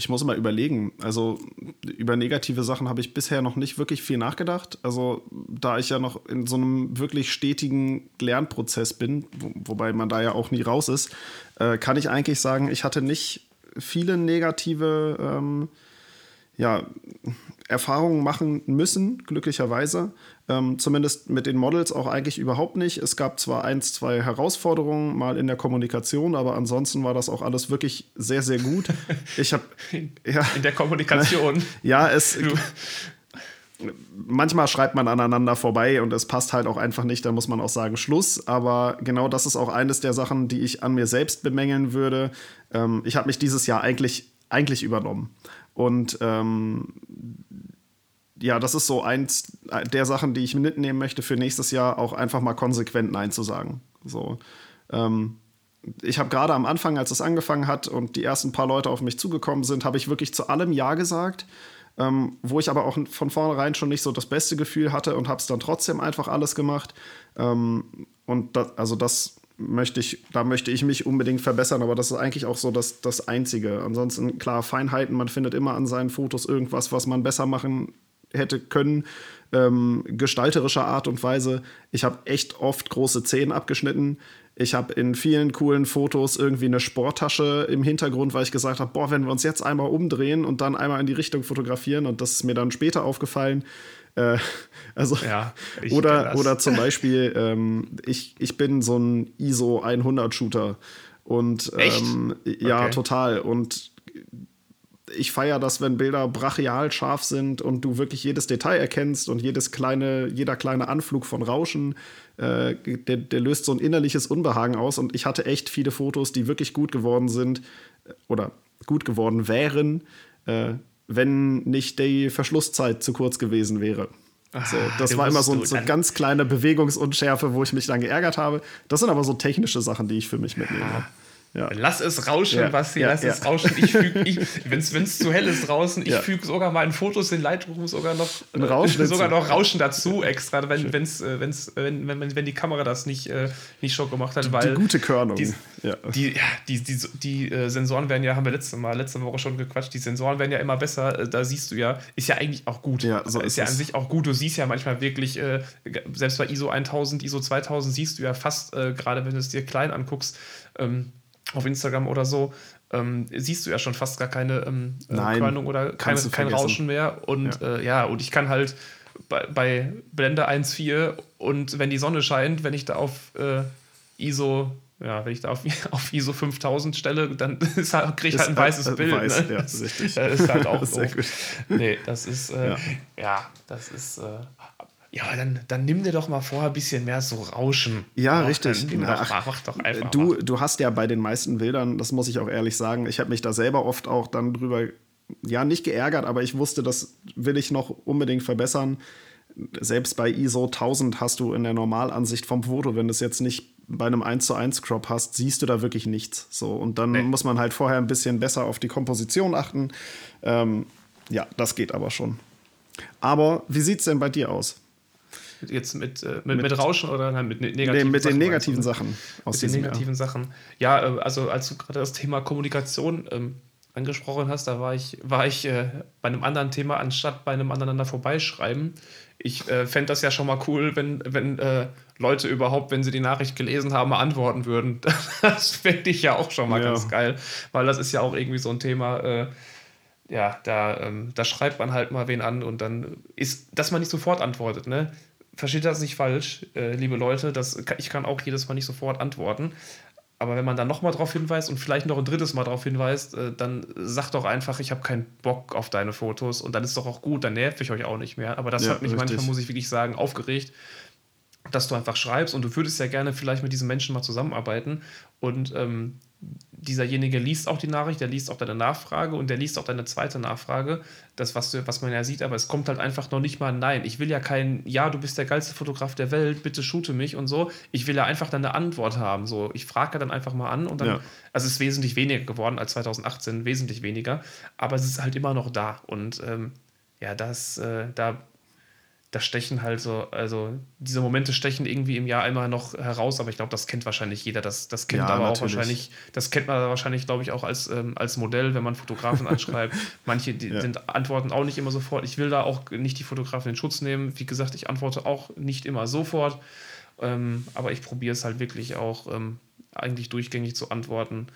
ich muss mal überlegen. Also über negative Sachen habe ich bisher noch nicht wirklich viel nachgedacht. Also da ich ja noch in so einem wirklich stetigen Lernprozess bin, wo, wobei man da ja auch nie raus ist, äh, kann ich eigentlich sagen, ich hatte nicht viele negative ähm, ja, Erfahrungen machen müssen, glücklicherweise. Ähm, zumindest mit den Models auch eigentlich überhaupt nicht. Es gab zwar ein, zwei Herausforderungen mal in der Kommunikation, aber ansonsten war das auch alles wirklich sehr, sehr gut. (laughs) Ich habe ja, in der Kommunikation. (laughs) ja, es. manchmal schreibt man aneinander vorbei und es passt halt auch einfach nicht, da muss man auch sagen Schluss. Aber genau das ist auch eines der Sachen, die ich an mir selbst bemängeln würde. Ähm, ich habe mich dieses Jahr eigentlich, eigentlich übernommen. Und ähm, ja, das ist so eins der Sachen, die ich mitnehmen möchte für nächstes Jahr, auch einfach mal konsequent Nein zu sagen. So. Ähm, ich habe gerade am Anfang, als es angefangen hat und die ersten paar Leute auf mich zugekommen sind, habe ich wirklich zu allem Ja gesagt, ähm, wo ich aber auch von vornherein schon nicht so das beste Gefühl hatte und habe es dann trotzdem einfach alles gemacht. Ähm, und das, also das möchte ich, da möchte ich mich unbedingt verbessern, aber das ist eigentlich auch so das, das Einzige. Ansonsten, klar, Feinheiten, man findet immer an seinen Fotos irgendwas, was man besser machen hätte können, ähm, gestalterischer Art und Weise. Ich habe echt oft große Zehen abgeschnitten. Ich habe in vielen coolen Fotos irgendwie eine Sporttasche im Hintergrund, weil ich gesagt habe, boah, wenn wir uns jetzt einmal umdrehen und dann einmal in die Richtung fotografieren und das ist mir dann später aufgefallen. Äh, also ja, oder, oder zum (laughs) Beispiel, ähm, ich, ich bin so ein ISO 100 Shooter und ähm, ja, okay. total. Und ich feiere das, wenn Bilder brachial scharf sind und du wirklich jedes Detail erkennst und jedes kleine, jeder kleine Anflug von Rauschen, äh, der, der, löst so ein innerliches Unbehagen aus. Und ich hatte echt viele Fotos, die wirklich gut geworden sind äh, oder gut geworden wären, äh, wenn nicht die Verschlusszeit zu kurz gewesen wäre. So, ah, das war immer so, so ganz kleine Bewegungsunschärfe, wo ich mich dann geärgert habe. Das sind aber so technische Sachen, die ich für mich mitnehme. Ja. Lass es rauschen, ja, Basti, lass ja. es rauschen. Ich füge, ich, wenn es zu hell ist draußen, ich füge sogar meinen Fotos in Lightroom sogar noch, Ein Rauschen (laughs) sogar noch Rauschen dazu extra, wenn, wenn's, äh, wenn's, wenn, wenn, wenn die Kamera das nicht, äh, nicht schon gemacht hat. Weil die gute Körnung. Die. Die, die, die, die, die äh, Sensoren werden ja, haben wir letzte, Mal, letzte Woche schon gequatscht, die Sensoren werden ja immer besser. Da siehst du ja, ist ja eigentlich auch gut. Ja, so ist, ist ja an sich auch gut. Du siehst ja manchmal wirklich, selbst bei ISO 1000, ISO 2000 siehst du ja fast, gerade wenn du es dir klein anguckst, ähm, auf Instagram oder so, ähm, siehst du ja schon fast gar keine ähm, äh, Nein, Körnung oder keine, kein Rauschen mehr. Und ja. Äh, ja, und ich kann halt bei, bei Blende 1.4 und wenn die Sonne scheint, wenn ich da auf äh, ISO ja, wenn ich da auf, (laughs) auf ISO 5000 stelle, dann (laughs) halt, kriege ich halt ein weißes halt, Bild. Weiß, ne? ja, richtig. (laughs) Das ist halt auch so. Nee, das ist, äh, ja. ja. das ist, äh, ja, dann, dann nimm dir doch mal vorher ein bisschen mehr so Rauschen. Ja, Ach, richtig. Na, doch, ach, mach doch einfach du, du hast ja bei den meisten Bildern, das muss ich auch ehrlich sagen, ich habe mich da selber oft auch dann drüber, ja, nicht geärgert, aber ich wusste, das will ich noch unbedingt verbessern. Selbst bei ISO 1000 hast du in der Normalansicht vom Foto, wenn du es jetzt nicht bei einem 1 zu 1 Crop hast, siehst du da wirklich nichts. So, und dann nee. muss man halt vorher ein bisschen besser auf die Komposition achten. Ähm, ja, das geht aber schon. Aber wie sieht es denn bei dir aus? Jetzt mit, äh, mit, mit, Rauschen oder nein, mit ne-, negativen nee, mit Sachen, den negativen Sachen aus mit den negativen Jahr. Sachen. Ja, äh, also als du gerade das Thema Kommunikation ähm, angesprochen hast, da war ich, war ich äh, bei einem anderen Thema anstatt bei einem aneinander vorbeischreiben. Ich äh, fände das ja schon mal cool, wenn, wenn äh, Leute überhaupt, wenn sie die Nachricht gelesen haben, antworten würden. (laughs) Das fände ich ja auch schon mal ja. ganz geil, weil das ist ja auch irgendwie so ein Thema äh, ja, da, ähm, da schreibt man halt mal wen an und dann ist, dass man nicht sofort antwortet, ne? Versteht das nicht falsch, äh, liebe Leute. Das, ich kann auch jedes Mal nicht sofort antworten. Aber wenn man dann nochmal darauf hinweist und vielleicht noch ein drittes Mal darauf hinweist, äh, dann sagt doch einfach, ich habe keinen Bock auf deine Fotos und dann ist doch auch gut, dann nerv ich euch auch nicht mehr. Aber das ja, hat mich richtig. manchmal, muss ich wirklich sagen, aufgeregt, dass du einfach schreibst und du würdest ja gerne vielleicht mit diesen Menschen mal zusammenarbeiten und ähm, dieserjenige liest auch die Nachricht, der liest auch deine Nachfrage und der liest auch deine zweite Nachfrage, das, was, du, was man ja sieht, aber es kommt halt einfach noch nicht mal ein Nein. Ich will ja kein, ja, du bist der geilste Fotograf der Welt, bitte shoote mich und so. Ich will ja einfach dann eine Antwort haben. So, ich frage dann einfach mal an und dann, ja. also es ist wesentlich weniger geworden als 2018, wesentlich weniger, aber es ist halt immer noch da. Und ähm, ja, das, äh, da das stechen halt so, also diese Momente stechen irgendwie im Jahr einmal noch heraus, aber ich glaube, das kennt wahrscheinlich jeder. Das, das kennt ja, aber natürlich. auch wahrscheinlich, das kennt man wahrscheinlich, glaube ich, auch als, ähm, als Modell, wenn man Fotografen (laughs) anschreibt. Manche die ja. sind, antworten auch nicht immer sofort. Ich will da auch nicht die Fotografen in Schutz nehmen. Wie gesagt, ich antworte auch nicht immer sofort. Ähm, aber ich probiere es halt wirklich auch ähm, eigentlich durchgängig zu antworten.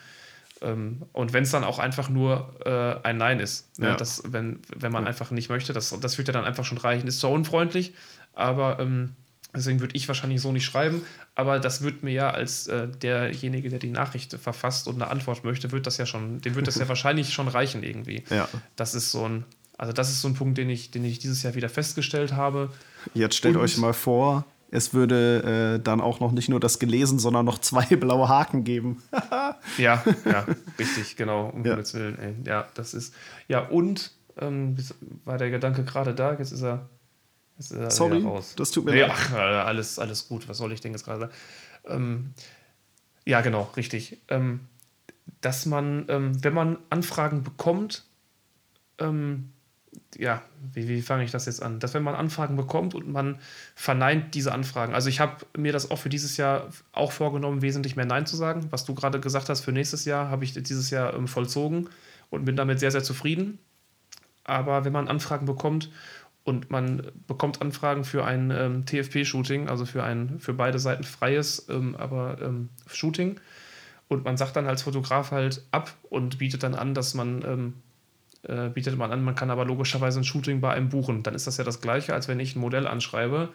Ähm, und wenn es dann auch einfach nur äh, ein Nein ist, ne? ja. das, wenn, wenn man ja. einfach nicht möchte, das, das wird ja dann einfach schon reichen. Ist zwar unfreundlich, aber ähm, deswegen würde ich wahrscheinlich so nicht schreiben. Aber das wird mir ja als äh, derjenige, der die Nachricht verfasst und eine Antwort möchte, wird das ja schon, dem wird das ja (laughs) wahrscheinlich schon reichen irgendwie. Ja. Das ist so ein, also das ist so ein Punkt, den ich, den ich dieses Jahr wieder festgestellt habe. Jetzt stellt und, euch mal vor, es würde äh, dann auch noch nicht nur das gelesen, sondern noch (laughs) zwei blaue Haken geben. Ja, (laughs) ja, richtig, genau. Um ja. Willen, ja, das ist. Ja, und ähm, war der Gedanke gerade da, jetzt ist er, jetzt ist er Sorry, raus. Das tut mir leid. Ach, alles, alles gut. Was soll ich denn jetzt gerade sagen? Ähm, ja, genau, richtig. Ähm, dass man, ähm, wenn man Anfragen bekommt, ähm, ja, wie, wie fange ich das jetzt an? Dass wenn man Anfragen bekommt und man verneint diese Anfragen. Also ich habe mir das auch für dieses Jahr auch vorgenommen, wesentlich mehr Nein zu sagen. Was du gerade gesagt hast für nächstes Jahr, habe ich dieses Jahr ähm, vollzogen und bin damit sehr, sehr zufrieden. Aber wenn man Anfragen bekommt und man bekommt Anfragen für ein ähm, TFP-Shooting, also für ein für beide Seiten freies, ähm, aber ähm, Shooting, und man sagt dann als Fotograf halt ab und bietet dann an, dass man ähm, äh, bietet man an. Man kann aber logischerweise ein Shooting bei einem buchen. Dann ist das ja das Gleiche, als wenn ich ein Modell anschreibe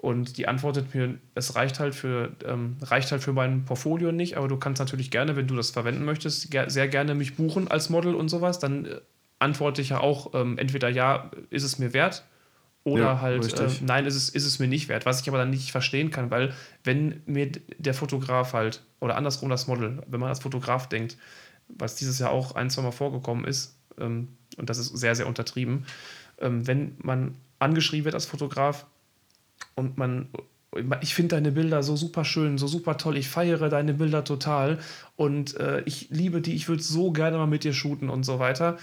und die antwortet mir, es reicht halt für, ähm, reicht halt für mein Portfolio nicht, aber du kannst natürlich gerne, wenn du das verwenden möchtest, ger sehr gerne mich buchen als Model und sowas. Dann äh, antworte ich ja auch ähm, entweder ja, ist es mir wert oder ja, halt äh, nein, ist es, ist es mir nicht wert. Was ich aber dann nicht verstehen kann, weil wenn mir der Fotograf halt, oder andersrum das Model, wenn man als Fotograf denkt, was dieses Jahr auch ein, zwei Mal vorgekommen ist, ähm, und das ist sehr, sehr untertrieben, ähm, wenn man angeschrieben wird als Fotograf und man ich finde deine Bilder so super schön, so super toll. Ich feiere deine Bilder total und äh, ich liebe die. Ich würde so gerne mal mit dir shooten und so weiter.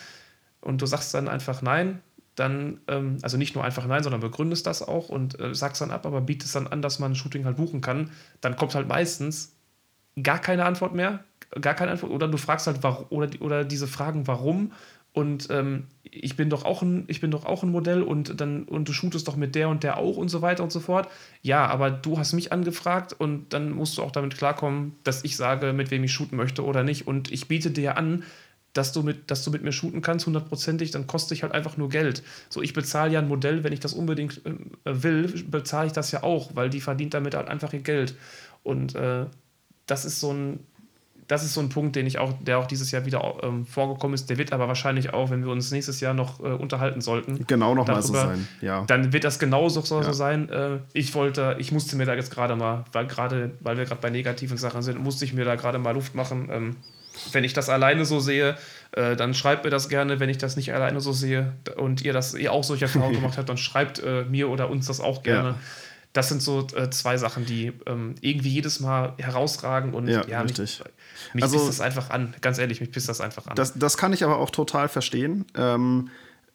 Und du sagst dann einfach nein, dann, ähm, also nicht nur einfach nein, sondern begründest das auch und äh, sagst dann ab, aber bietest dann an, dass man ein Shooting halt buchen kann. Dann kommt halt meistens gar keine Antwort mehr, gar keine Antwort. Oder du fragst halt, warum, oder, oder diese Fragen, warum und ähm, ich bin doch auch ein, ich bin doch auch ein Modell und dann und du shootest doch mit der und der auch und so weiter und so fort. Ja, aber du hast mich angefragt und dann musst du auch damit klarkommen, dass ich sage, mit wem ich shooten möchte oder nicht. Und ich biete dir an, dass du mit, dass du mit mir shooten kannst, hundertprozentig, dann kostet ich halt einfach nur Geld. So, ich bezahle ja ein Modell, wenn ich das unbedingt äh, will, bezahle ich das ja auch, weil die verdient damit halt einfach ihr Geld. Und äh, das ist so ein, das ist so ein Punkt, den ich auch, der auch dieses Jahr wieder ähm, vorgekommen ist. Der wird aber wahrscheinlich auch, wenn wir uns nächstes Jahr noch äh, unterhalten sollten. Genau nochmal so sein, ja. Dann wird das genauso so, ja. sein. Äh, ich wollte, ich musste mir da jetzt gerade mal, weil gerade, weil wir gerade bei negativen Sachen sind, musste ich mir da gerade mal Luft machen. Ähm, wenn ich das alleine so sehe, äh, dann schreibt mir das gerne. Wenn ich das nicht alleine so sehe und ihr das ihr auch solche Erfahrungen (laughs) gemacht habt, dann schreibt äh, mir oder uns das auch gerne. Ja das sind so äh, zwei Sachen, die ähm, irgendwie jedes Mal herausragen und ja, ja richtig. mich, mich also, pisst das einfach an. Ganz ehrlich, mich pisst das einfach an. Das, das kann ich aber auch total verstehen. Ähm,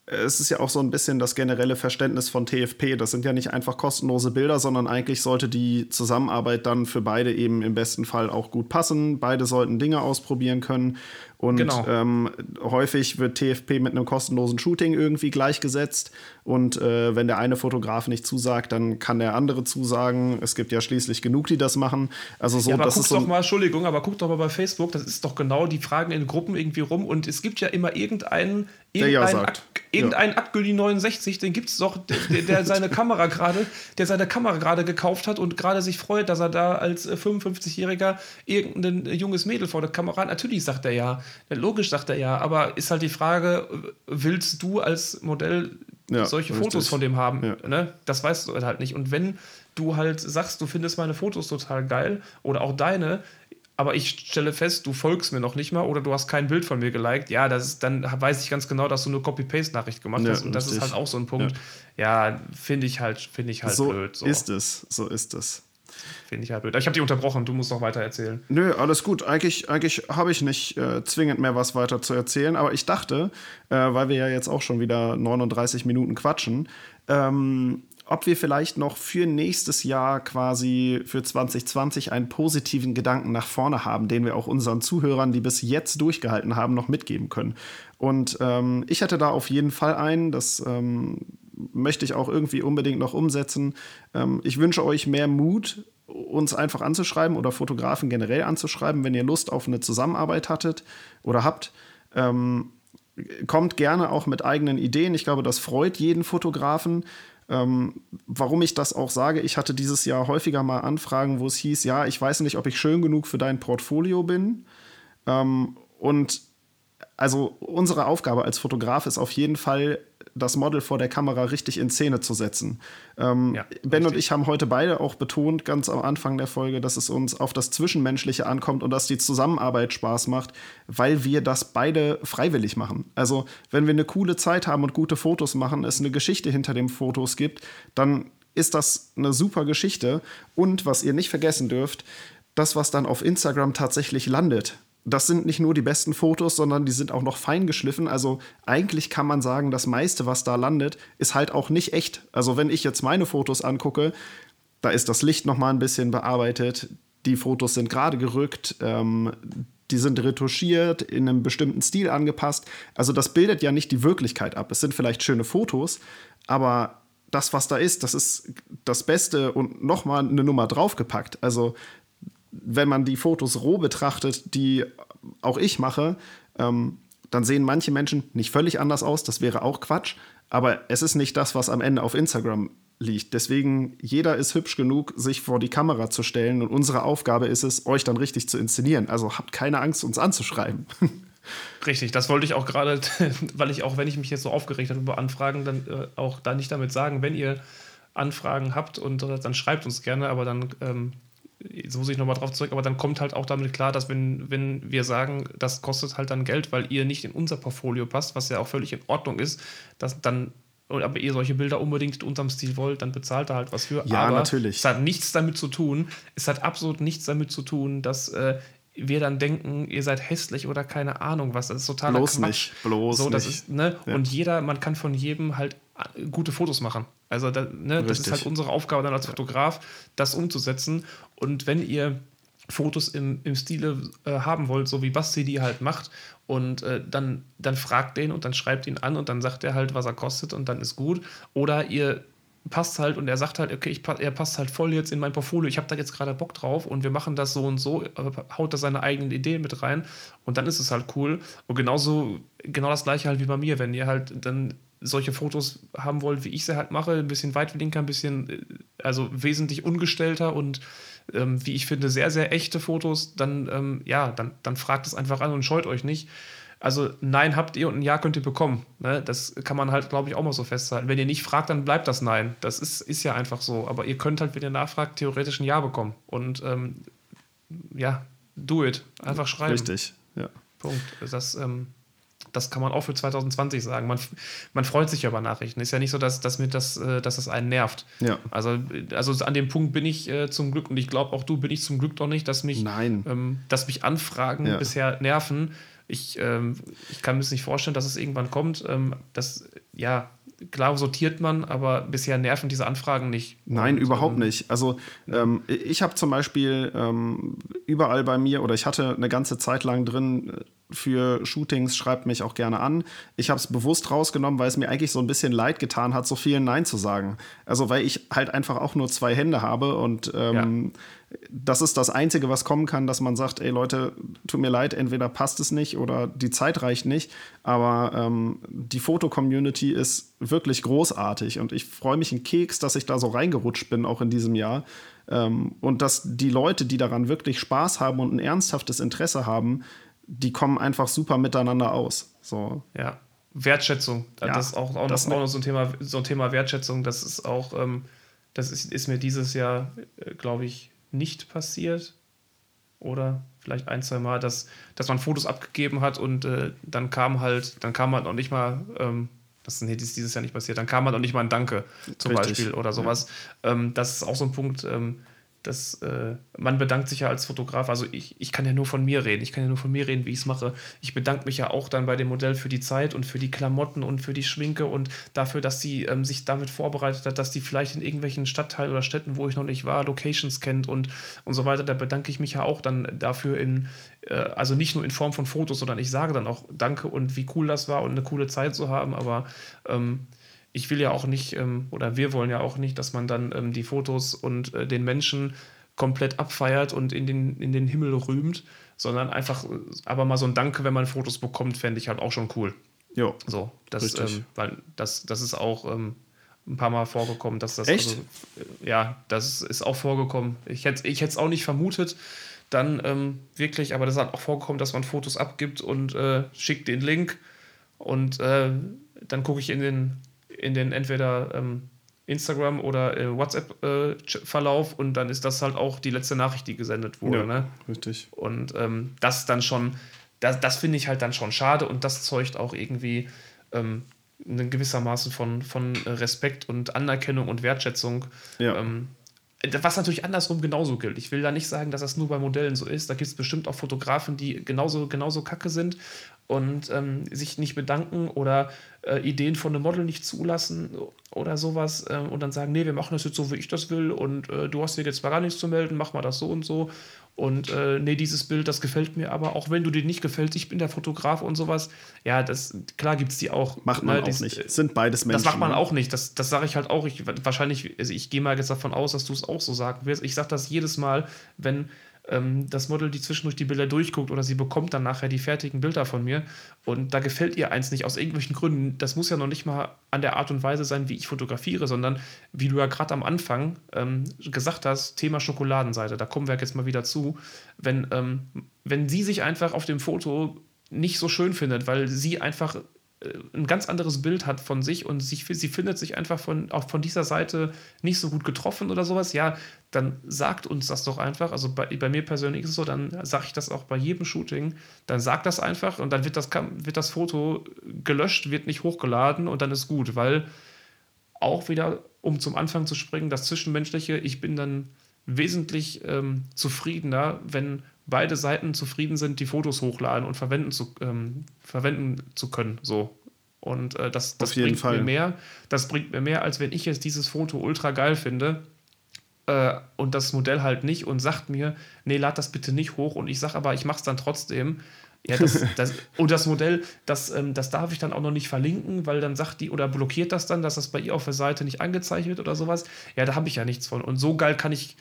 es ist ja auch so ein bisschen das generelle Verständnis von TFP. Das sind ja nicht einfach kostenlose Bilder, sondern eigentlich sollte die Zusammenarbeit dann für beide eben im besten Fall auch gut passen. Beide sollten Dinge ausprobieren können. Und genau. ähm, häufig wird TFP mit einem kostenlosen Shooting irgendwie gleichgesetzt. Und äh, wenn der eine Fotograf nicht zusagt, dann kann der andere zusagen. Es gibt ja schließlich genug, die das machen. Also so, ja, aber das guck ist doch so mal, Entschuldigung, aber guck doch mal bei Facebook, das ist doch genau die Fragen in Gruppen irgendwie rum. Und es gibt ja immer irgendeinen, irgendeinen, ja Ak irgendeinen ja. Akgüli 69, den gibt es doch, der, der seine Kamera gerade, der seine Kamera gerade gekauft hat und gerade sich freut, dass er da als 55-Jähriger irgendein junges Mädel vor der Kamera hat. Natürlich sagt er ja. Logisch, sagt er ja, aber ist halt die Frage, willst du als Modell ja, solche richtig. Fotos von dem haben? Ja. Ne? Das weißt du halt nicht. Und wenn du halt sagst, du findest meine Fotos total geil oder auch deine, aber ich stelle fest, du folgst mir noch nicht mal oder du hast kein Bild von mir geliked, ja, das ist, dann weiß ich ganz genau, dass du eine Copy-Paste-Nachricht gemacht ja, hast. Und das richtig. ist halt auch so ein Punkt. Ja, ja finde ich halt, finde ich halt so blöd. So ist es, so ist es. Finde ich halt blöd. Ich habe dich unterbrochen, du musst noch weiter erzählen. Nö, alles gut. Eigentlich, eigentlich habe ich nicht äh, zwingend mehr was weiter zu erzählen, aber ich dachte, äh, weil wir ja jetzt auch schon wieder 39 Minuten quatschen, ähm, ob wir vielleicht noch für nächstes Jahr quasi für 2020 einen positiven Gedanken nach vorne haben, den wir auch unseren Zuhörern, die bis jetzt durchgehalten haben, noch mitgeben können. Und ähm, ich hätte da auf jeden Fall einen, das ähm, möchte ich auch irgendwie unbedingt noch umsetzen. Ähm, ich wünsche euch mehr Mut, uns einfach anzuschreiben oder Fotografen generell anzuschreiben, wenn ihr Lust auf eine Zusammenarbeit hattet oder habt. Ähm, kommt gerne auch mit eigenen Ideen. Ich glaube, das freut jeden Fotografen. Ähm, warum ich das auch sage, ich hatte dieses Jahr häufiger mal Anfragen, wo es hieß, ja, ich weiß nicht, ob ich schön genug für dein Portfolio bin. Ähm, und also unsere Aufgabe als Fotograf ist auf jeden Fall, das Model vor der Kamera richtig in Szene zu setzen. Ähm, ja, ben richtig. und ich haben heute beide auch betont, ganz am Anfang der Folge, dass es uns auf das Zwischenmenschliche ankommt und dass die Zusammenarbeit Spaß macht, weil wir das beide freiwillig machen. Also, wenn wir eine coole Zeit haben und gute Fotos machen, es eine Geschichte hinter den Fotos gibt, dann ist das eine super Geschichte. Und was ihr nicht vergessen dürft, das, was dann auf Instagram tatsächlich landet, das sind nicht nur die besten Fotos, sondern die sind auch noch fein geschliffen. Also eigentlich kann man sagen, das meiste, was da landet, ist halt auch nicht echt. Also wenn ich jetzt meine Fotos angucke, da ist das Licht noch mal ein bisschen bearbeitet. Die Fotos sind gerade gerückt. Ähm, die sind retuschiert, in einem bestimmten Stil angepasst. Also das bildet ja nicht die Wirklichkeit ab. Es sind vielleicht schöne Fotos, aber das, was da ist, das ist das Beste und noch mal eine Nummer draufgepackt. Also wenn man die Fotos roh betrachtet, die auch ich mache, ähm, dann sehen manche Menschen nicht völlig anders aus. Das wäre auch Quatsch. Aber es ist nicht das, was am Ende auf Instagram liegt. Deswegen, jeder ist hübsch genug, sich vor die Kamera zu stellen. Und unsere Aufgabe ist es, euch dann richtig zu inszenieren. Also habt keine Angst, uns anzuschreiben. (laughs) Richtig, das wollte ich auch gerade, (laughs) weil ich auch, wenn ich mich jetzt so aufgeregt habe über Anfragen, dann äh, auch da nicht damit sagen, wenn ihr Anfragen habt und dann schreibt uns gerne, aber dann ähm, so muss ich nochmal drauf zurück, aber dann kommt halt auch damit klar, dass wenn, wenn wir sagen, das kostet halt dann Geld, weil ihr nicht in unser Portfolio passt, was ja auch völlig in Ordnung ist, dass dann aber ihr solche Bilder unbedingt in unserem Stil wollt, dann bezahlt er halt was für. Ja, aber natürlich. Es hat nichts damit zu tun, es hat absolut nichts damit zu tun, dass äh, wir dann denken, ihr seid hässlich oder keine Ahnung was. Das ist total bloß Quatsch. Nicht, bloß so, das nicht. Ist, ne? Ja. Und jeder, man kann von jedem halt gute Fotos machen. Also da, ne, das ist halt unsere Aufgabe dann als Fotograf, das umzusetzen. Und wenn ihr Fotos im, im Stile äh, haben wollt, so wie Basti die halt macht, und äh, dann, dann fragt den und dann schreibt ihn an und dann sagt er halt, was er kostet und dann ist gut. Oder ihr passt halt und er sagt halt, okay, ich, er passt halt voll jetzt in mein Portfolio, ich habe da jetzt gerade Bock drauf und wir machen das so und so, haut da seine eigenen Ideen mit rein und dann ist es halt cool. Und genauso, genau das gleiche halt wie bei mir, wenn ihr halt dann solche Fotos haben wollt, wie ich sie halt mache, ein bisschen weitwinker, ein bisschen, äh, also wesentlich ungestellter und ähm, wie ich finde, sehr, sehr echte Fotos, dann, ähm, ja, dann, dann fragt es einfach an und scheut euch nicht. Also Nein habt ihr und ein Ja könnt ihr bekommen. Ne? Das kann man halt, glaube ich, auch mal so festhalten. Wenn ihr nicht fragt, dann bleibt das Nein. Das ist, ist ja einfach so. Aber ihr könnt halt, wenn ihr nachfragt, theoretisch ein Ja bekommen. Und ähm, ja, do it. Einfach schreiben. Richtig, ja. Punkt. Das, ähm, das kann man auch für 2020 sagen. Man, man freut sich über Nachrichten. Ist ja nicht so, dass, dass, mir das, äh, dass das einen nervt. Ja. Also, also an dem Punkt bin ich äh, zum Glück, und ich glaube auch du, bin ich zum Glück noch nicht, dass mich, Nein. Ähm, dass mich Anfragen ja. bisher nerven. Ich, ähm, ich kann mir das nicht vorstellen, dass es irgendwann kommt. Ähm, das, ja, klar sortiert man, aber bisher nerven diese Anfragen nicht. Nein, Und, überhaupt ähm, nicht. Also ähm, ich habe zum Beispiel ähm, überall bei mir oder ich hatte eine ganze Zeit lang drin für Shootings, schreibt mich auch gerne an. Ich habe es bewusst rausgenommen, weil es mir eigentlich so ein bisschen leid getan hat, so vielen Nein zu sagen. Also weil ich halt einfach auch nur zwei Hände habe und ähm, ja. Das ist das Einzige, was kommen kann, dass man sagt, ey Leute, tut mir leid, entweder passt es nicht oder die Zeit reicht nicht. Aber ähm, die Foto-Community ist wirklich großartig und ich freue mich in Keks, dass ich da so reingerutscht bin, auch in diesem Jahr. Ähm, und dass die Leute, die daran wirklich Spaß haben und ein ernsthaftes Interesse haben, die kommen einfach super miteinander aus. So. Ja. Wertschätzung. Ja, das ist auch, auch, das noch, auch noch so ein Thema, so ein Thema Wertschätzung. Das ist auch, ähm, das ist, ist mir dieses Jahr, äh, glaube ich, nicht passiert. Oder vielleicht ein, zwei Mal, dass, dass man Fotos abgegeben hat und äh, dann kam halt, dann kam halt noch nicht mal, ähm, das ist dieses Jahr nicht passiert, dann kam halt noch nicht mal ein Danke zum Richtig. Beispiel oder sowas. Ja. Ähm, das ist auch so ein Punkt, ähm, das, äh, man bedankt sich ja als Fotograf, also ich, ich kann ja nur von mir reden, ich kann ja nur von mir reden, wie ich es mache. Ich bedanke mich ja auch dann bei dem Modell für die Zeit und für die Klamotten und für die Schminke und dafür, dass sie ähm, sich damit vorbereitet hat, dass die vielleicht in irgendwelchen Stadtteilen oder Städten, wo ich noch nicht war, Locations kennt und, und so weiter. Da bedanke ich mich ja auch dann dafür in, äh, also nicht nur in Form von Fotos, sondern ich sage dann auch Danke und wie cool das war und eine coole Zeit zu haben, aber ähm, ich will ja auch nicht, ähm, oder wir wollen ja auch nicht, dass man dann ähm, die Fotos und äh, den Menschen komplett abfeiert und in den, in den Himmel rühmt, sondern einfach, aber mal so ein Danke, wenn man Fotos bekommt, fände ich halt auch schon cool. Jo. So, das, ähm, weil das, das ist auch ähm, ein paar Mal vorgekommen, dass das. Echt? Also, äh, ja, das ist auch vorgekommen. Ich hätte ich es auch nicht vermutet, dann ähm, wirklich, aber das hat auch vorgekommen, dass man Fotos abgibt und äh, schickt den Link und äh, dann gucke ich in den in den entweder ähm, Instagram oder äh, WhatsApp-Verlauf äh, und dann ist das halt auch die letzte Nachricht, die gesendet wurde. Ja, ne? Richtig. Und ähm, das dann schon, das, das finde ich halt dann schon schade und das zeugt auch irgendwie ähm, in gewissermaßen von, von Respekt und Anerkennung und Wertschätzung. Ja. Ähm, was natürlich andersrum genauso gilt. Ich will da nicht sagen, dass das nur bei Modellen so ist. Da gibt es bestimmt auch Fotografen, die genauso, genauso kacke sind und ähm, sich nicht bedanken oder äh, Ideen von einem Model nicht zulassen oder sowas äh, und dann sagen, nee, wir machen das jetzt so, wie ich das will und äh, du hast dir jetzt mal gar nichts zu melden, mach mal das so und so und äh, nee, dieses Bild, das gefällt mir aber, auch wenn du dir nicht gefällt, ich bin der Fotograf und sowas. Ja, das, klar gibt es die auch. Macht man ne, auch dies- nicht. Sind beides Menschen. das macht man ne? auch nicht. Das, das sage ich halt auch. Ich, wahrscheinlich, also ich gehe mal jetzt davon aus, dass du es auch so sagen wirst. Ich sage das jedes Mal, wenn ähm, das Model, die zwischendurch die Bilder durchguckt oder sie bekommt dann nachher die fertigen Bilder von mir und da gefällt ihr eins nicht aus irgendwelchen Gründen. Das muss ja noch nicht mal an der Art und Weise sein, wie ich fotografiere, sondern wie du ja gerade am Anfang ähm, gesagt hast, Thema Schokoladenseite. Da kommen wir jetzt mal wieder zu. Wenn, ähm, wenn sie sich einfach auf dem Foto nicht so schön findet, weil sie einfach ein ganz anderes Bild hat von sich und sich, sie findet sich einfach von, auch von dieser Seite nicht so gut getroffen oder sowas, ja, dann sagt uns das doch einfach. Also bei, bei mir persönlich ist es so, dann sage ich das auch bei jedem Shooting, dann sagt das einfach und dann wird das, wird das Foto gelöscht, wird nicht hochgeladen und dann ist gut, weil auch wieder, um zum Anfang zu springen, das Zwischenmenschliche, ich bin dann wesentlich ähm, zufriedener, wenn beide Seiten zufrieden sind, die Fotos hochladen und verwenden zu, ähm, verwenden zu können. So. Und äh, das, das bringt Fall. mir mehr, das bringt mir mehr, als wenn ich jetzt dieses Foto ultra geil finde äh, und das Modell halt nicht und sagt mir, nee, lad das bitte nicht hoch und ich sage aber, ich mach's dann trotzdem. Ja, das, (laughs) das, und das Modell, das, ähm, das darf ich dann auch noch nicht verlinken, weil dann sagt die oder blockiert das dann, dass das bei ihr auf der Seite nicht angezeigt wird oder sowas. Ja, da habe ich ja nichts von. Und so geil kann ich.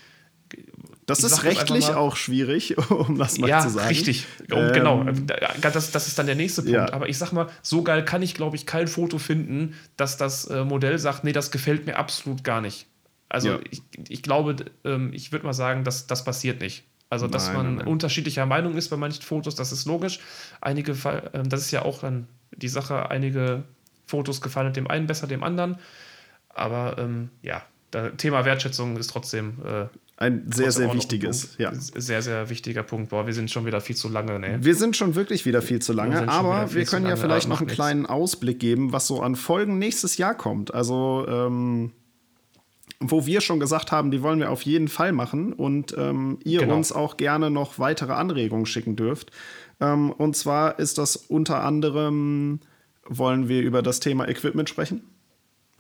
Das Ich ist rechtlich auch schwierig, (laughs) um das mal ja, zu sagen. richtig. Oh, Ähm, genau. Das, das ist dann der nächste Punkt. Ja. Aber ich sag mal, so geil kann ich, glaube ich, kein Foto finden, dass das äh, Modell sagt, nee, das gefällt mir absolut gar nicht. Also Ja. ich, ich glaube, ähm, ich würde mal sagen, dass das passiert nicht. Also, dass Nein, man nein, unterschiedlicher Meinung ist bei manchen Fotos, das ist logisch. Einige, ähm, das ist ja auch dann die Sache, einige Fotos gefallen dem einen besser, dem anderen. Aber ähm, ja, Thema Wertschätzung ist trotzdem äh, Ein sehr, sehr wichtiges. Ja. Sehr, sehr wichtiger Punkt. Boah, wir sind schon wieder viel zu lange, ne? Wir sind schon wirklich wieder viel zu Wir lange, schon aber wir können ja lange, vielleicht noch einen kleinen Ausblick geben, was so an Folgen nächstes Jahr kommt. Also, ähm, wo wir schon gesagt haben, die wollen wir auf jeden Fall machen und ähm, ihr Genau. uns auch gerne noch weitere Anregungen schicken dürft. Ähm, und zwar ist das unter anderem, wollen wir über das Thema Equipment sprechen.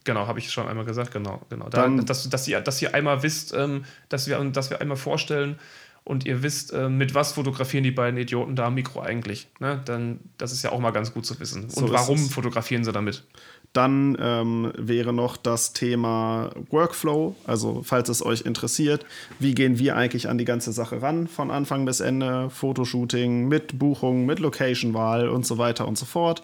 Genau, habe ich schon einmal gesagt, genau, genau. Da, Dann- dass, dass, ihr, dass ihr einmal wisst, ähm, dass, wir, dass wir einmal vorstellen und ihr wisst, ähm, mit was fotografieren die beiden Idioten da am Mikro eigentlich. Ne? Dann, das ist ja auch mal ganz gut zu wissen. So und ist warum es. fotografieren sie damit? Dann ähm, wäre noch das Thema Workflow. Also, falls es euch interessiert, wie gehen wir eigentlich an die ganze Sache ran, von Anfang bis Ende, Fotoshooting mit Buchung, mit Location-Wahl und so weiter und so fort.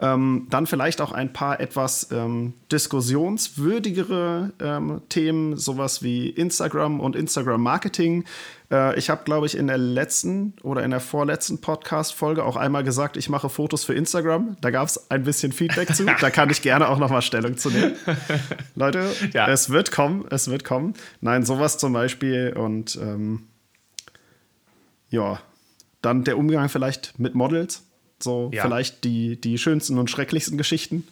Ähm, dann vielleicht auch ein paar etwas ähm, diskussionswürdigere ähm, Themen, sowas wie Instagram und Instagram-Marketing. Äh, ich habe, glaube ich, in der letzten oder in der vorletzten Podcast-Folge auch einmal gesagt, ich mache Fotos für Instagram. Da gab es ein bisschen Feedback zu. (laughs) Da kann ich gerne auch noch mal Stellung zu nehmen. Leute, Ja. es wird kommen, es wird kommen. Nein, sowas zum Beispiel und ähm, ja, dann der Umgang vielleicht mit Models. So Ja. vielleicht die, die schönsten und schrecklichsten Geschichten.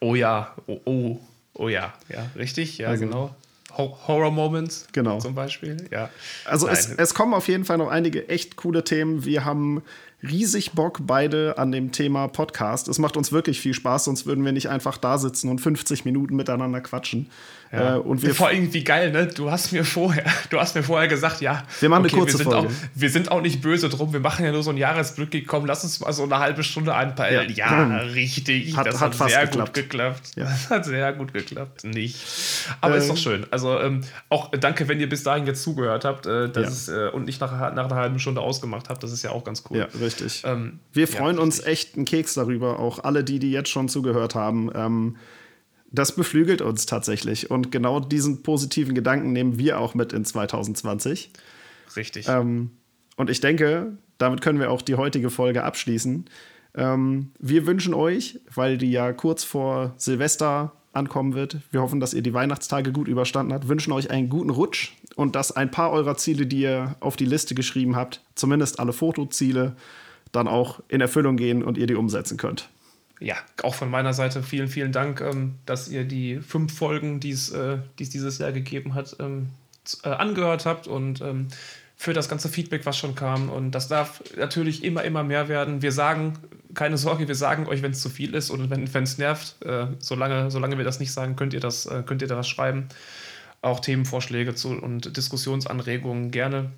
Oh ja, oh, oh, oh ja, ja, richtig, ja, Also- genau. Horror Moments. Genau. Zum Beispiel, ja. Also es, es kommen auf jeden Fall noch einige echt coole Themen. Wir haben riesig Bock beide an dem Thema Podcast. Es macht uns wirklich viel Spaß, sonst würden wir nicht einfach da sitzen und 50 Minuten miteinander quatschen. Ja. Äh, und wir Vor allem wie geil, ne? Du hast mir vorher, (laughs) du hast mir vorher gesagt, ja, Wir machen eine kurze wir sind Folge. Auch, wir sind auch nicht böse drum, wir machen ja nur so ein Jahresglück gekommen, lass uns mal so eine halbe Stunde einpeilen. Ja, Ja. (clears throat) richtig. Hat- das hat hat, fast sehr geklappt. gut geklappt. Ja. Das hat sehr gut geklappt. Nicht. Aber Äh, ist doch schön. Also ähm, auch danke, wenn ihr bis dahin jetzt zugehört habt äh, das Ja. ist, äh, und nicht nach, nach einer halben Stunde ausgemacht habt. Das ist ja auch ganz cool. Ja, richtig. Ähm, Wir ja, freuen uns echt einen Keks darüber, auch alle die, die jetzt schon zugehört haben. Ähm, das beflügelt uns tatsächlich. Und genau diesen positiven Gedanken nehmen wir auch mit in 2020. Richtig. Ähm, und ich denke, damit können wir auch die heutige Folge abschließen. Ähm, wir wünschen euch, weil die ja kurz vor Silvester ankommen wird, wir hoffen, dass ihr die Weihnachtstage gut überstanden habt, wünschen euch einen guten Rutsch und dass ein paar eurer Ziele, die ihr auf die Liste geschrieben habt, zumindest alle Fotoziele, dann auch in Erfüllung gehen und ihr die umsetzen könnt. Ja, auch von meiner Seite vielen, vielen Dank, ähm, dass ihr die fünf Folgen, die es äh, es dieses Jahr gegeben hat, ähm, äh, angehört habt und ähm, für das ganze Feedback, was schon kam. Und das darf natürlich immer, immer mehr werden. Wir sagen, keine Sorge, wir sagen euch, wenn es zu viel ist und wenn es nervt. Äh, solange, solange wir das nicht sagen, könnt ihr das, äh, könnt ihr das schreiben. Auch Themenvorschläge zu und Diskussionsanregungen gerne.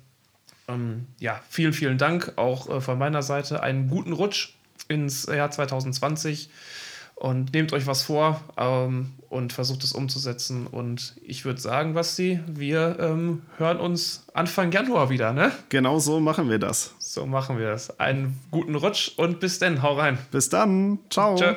Ähm, ja, vielen, vielen Dank auch äh, von meiner Seite. Einen guten Rutsch ins Jahr 2020 und nehmt euch was vor ähm, und versucht es umzusetzen. Und ich würde sagen, Basti, wir ähm, hören uns Anfang Januar wieder, ne? Genau so machen wir das. So machen wir das. Einen guten Rutsch und bis dann. Hau rein. Bis dann. Ciao. Tschö.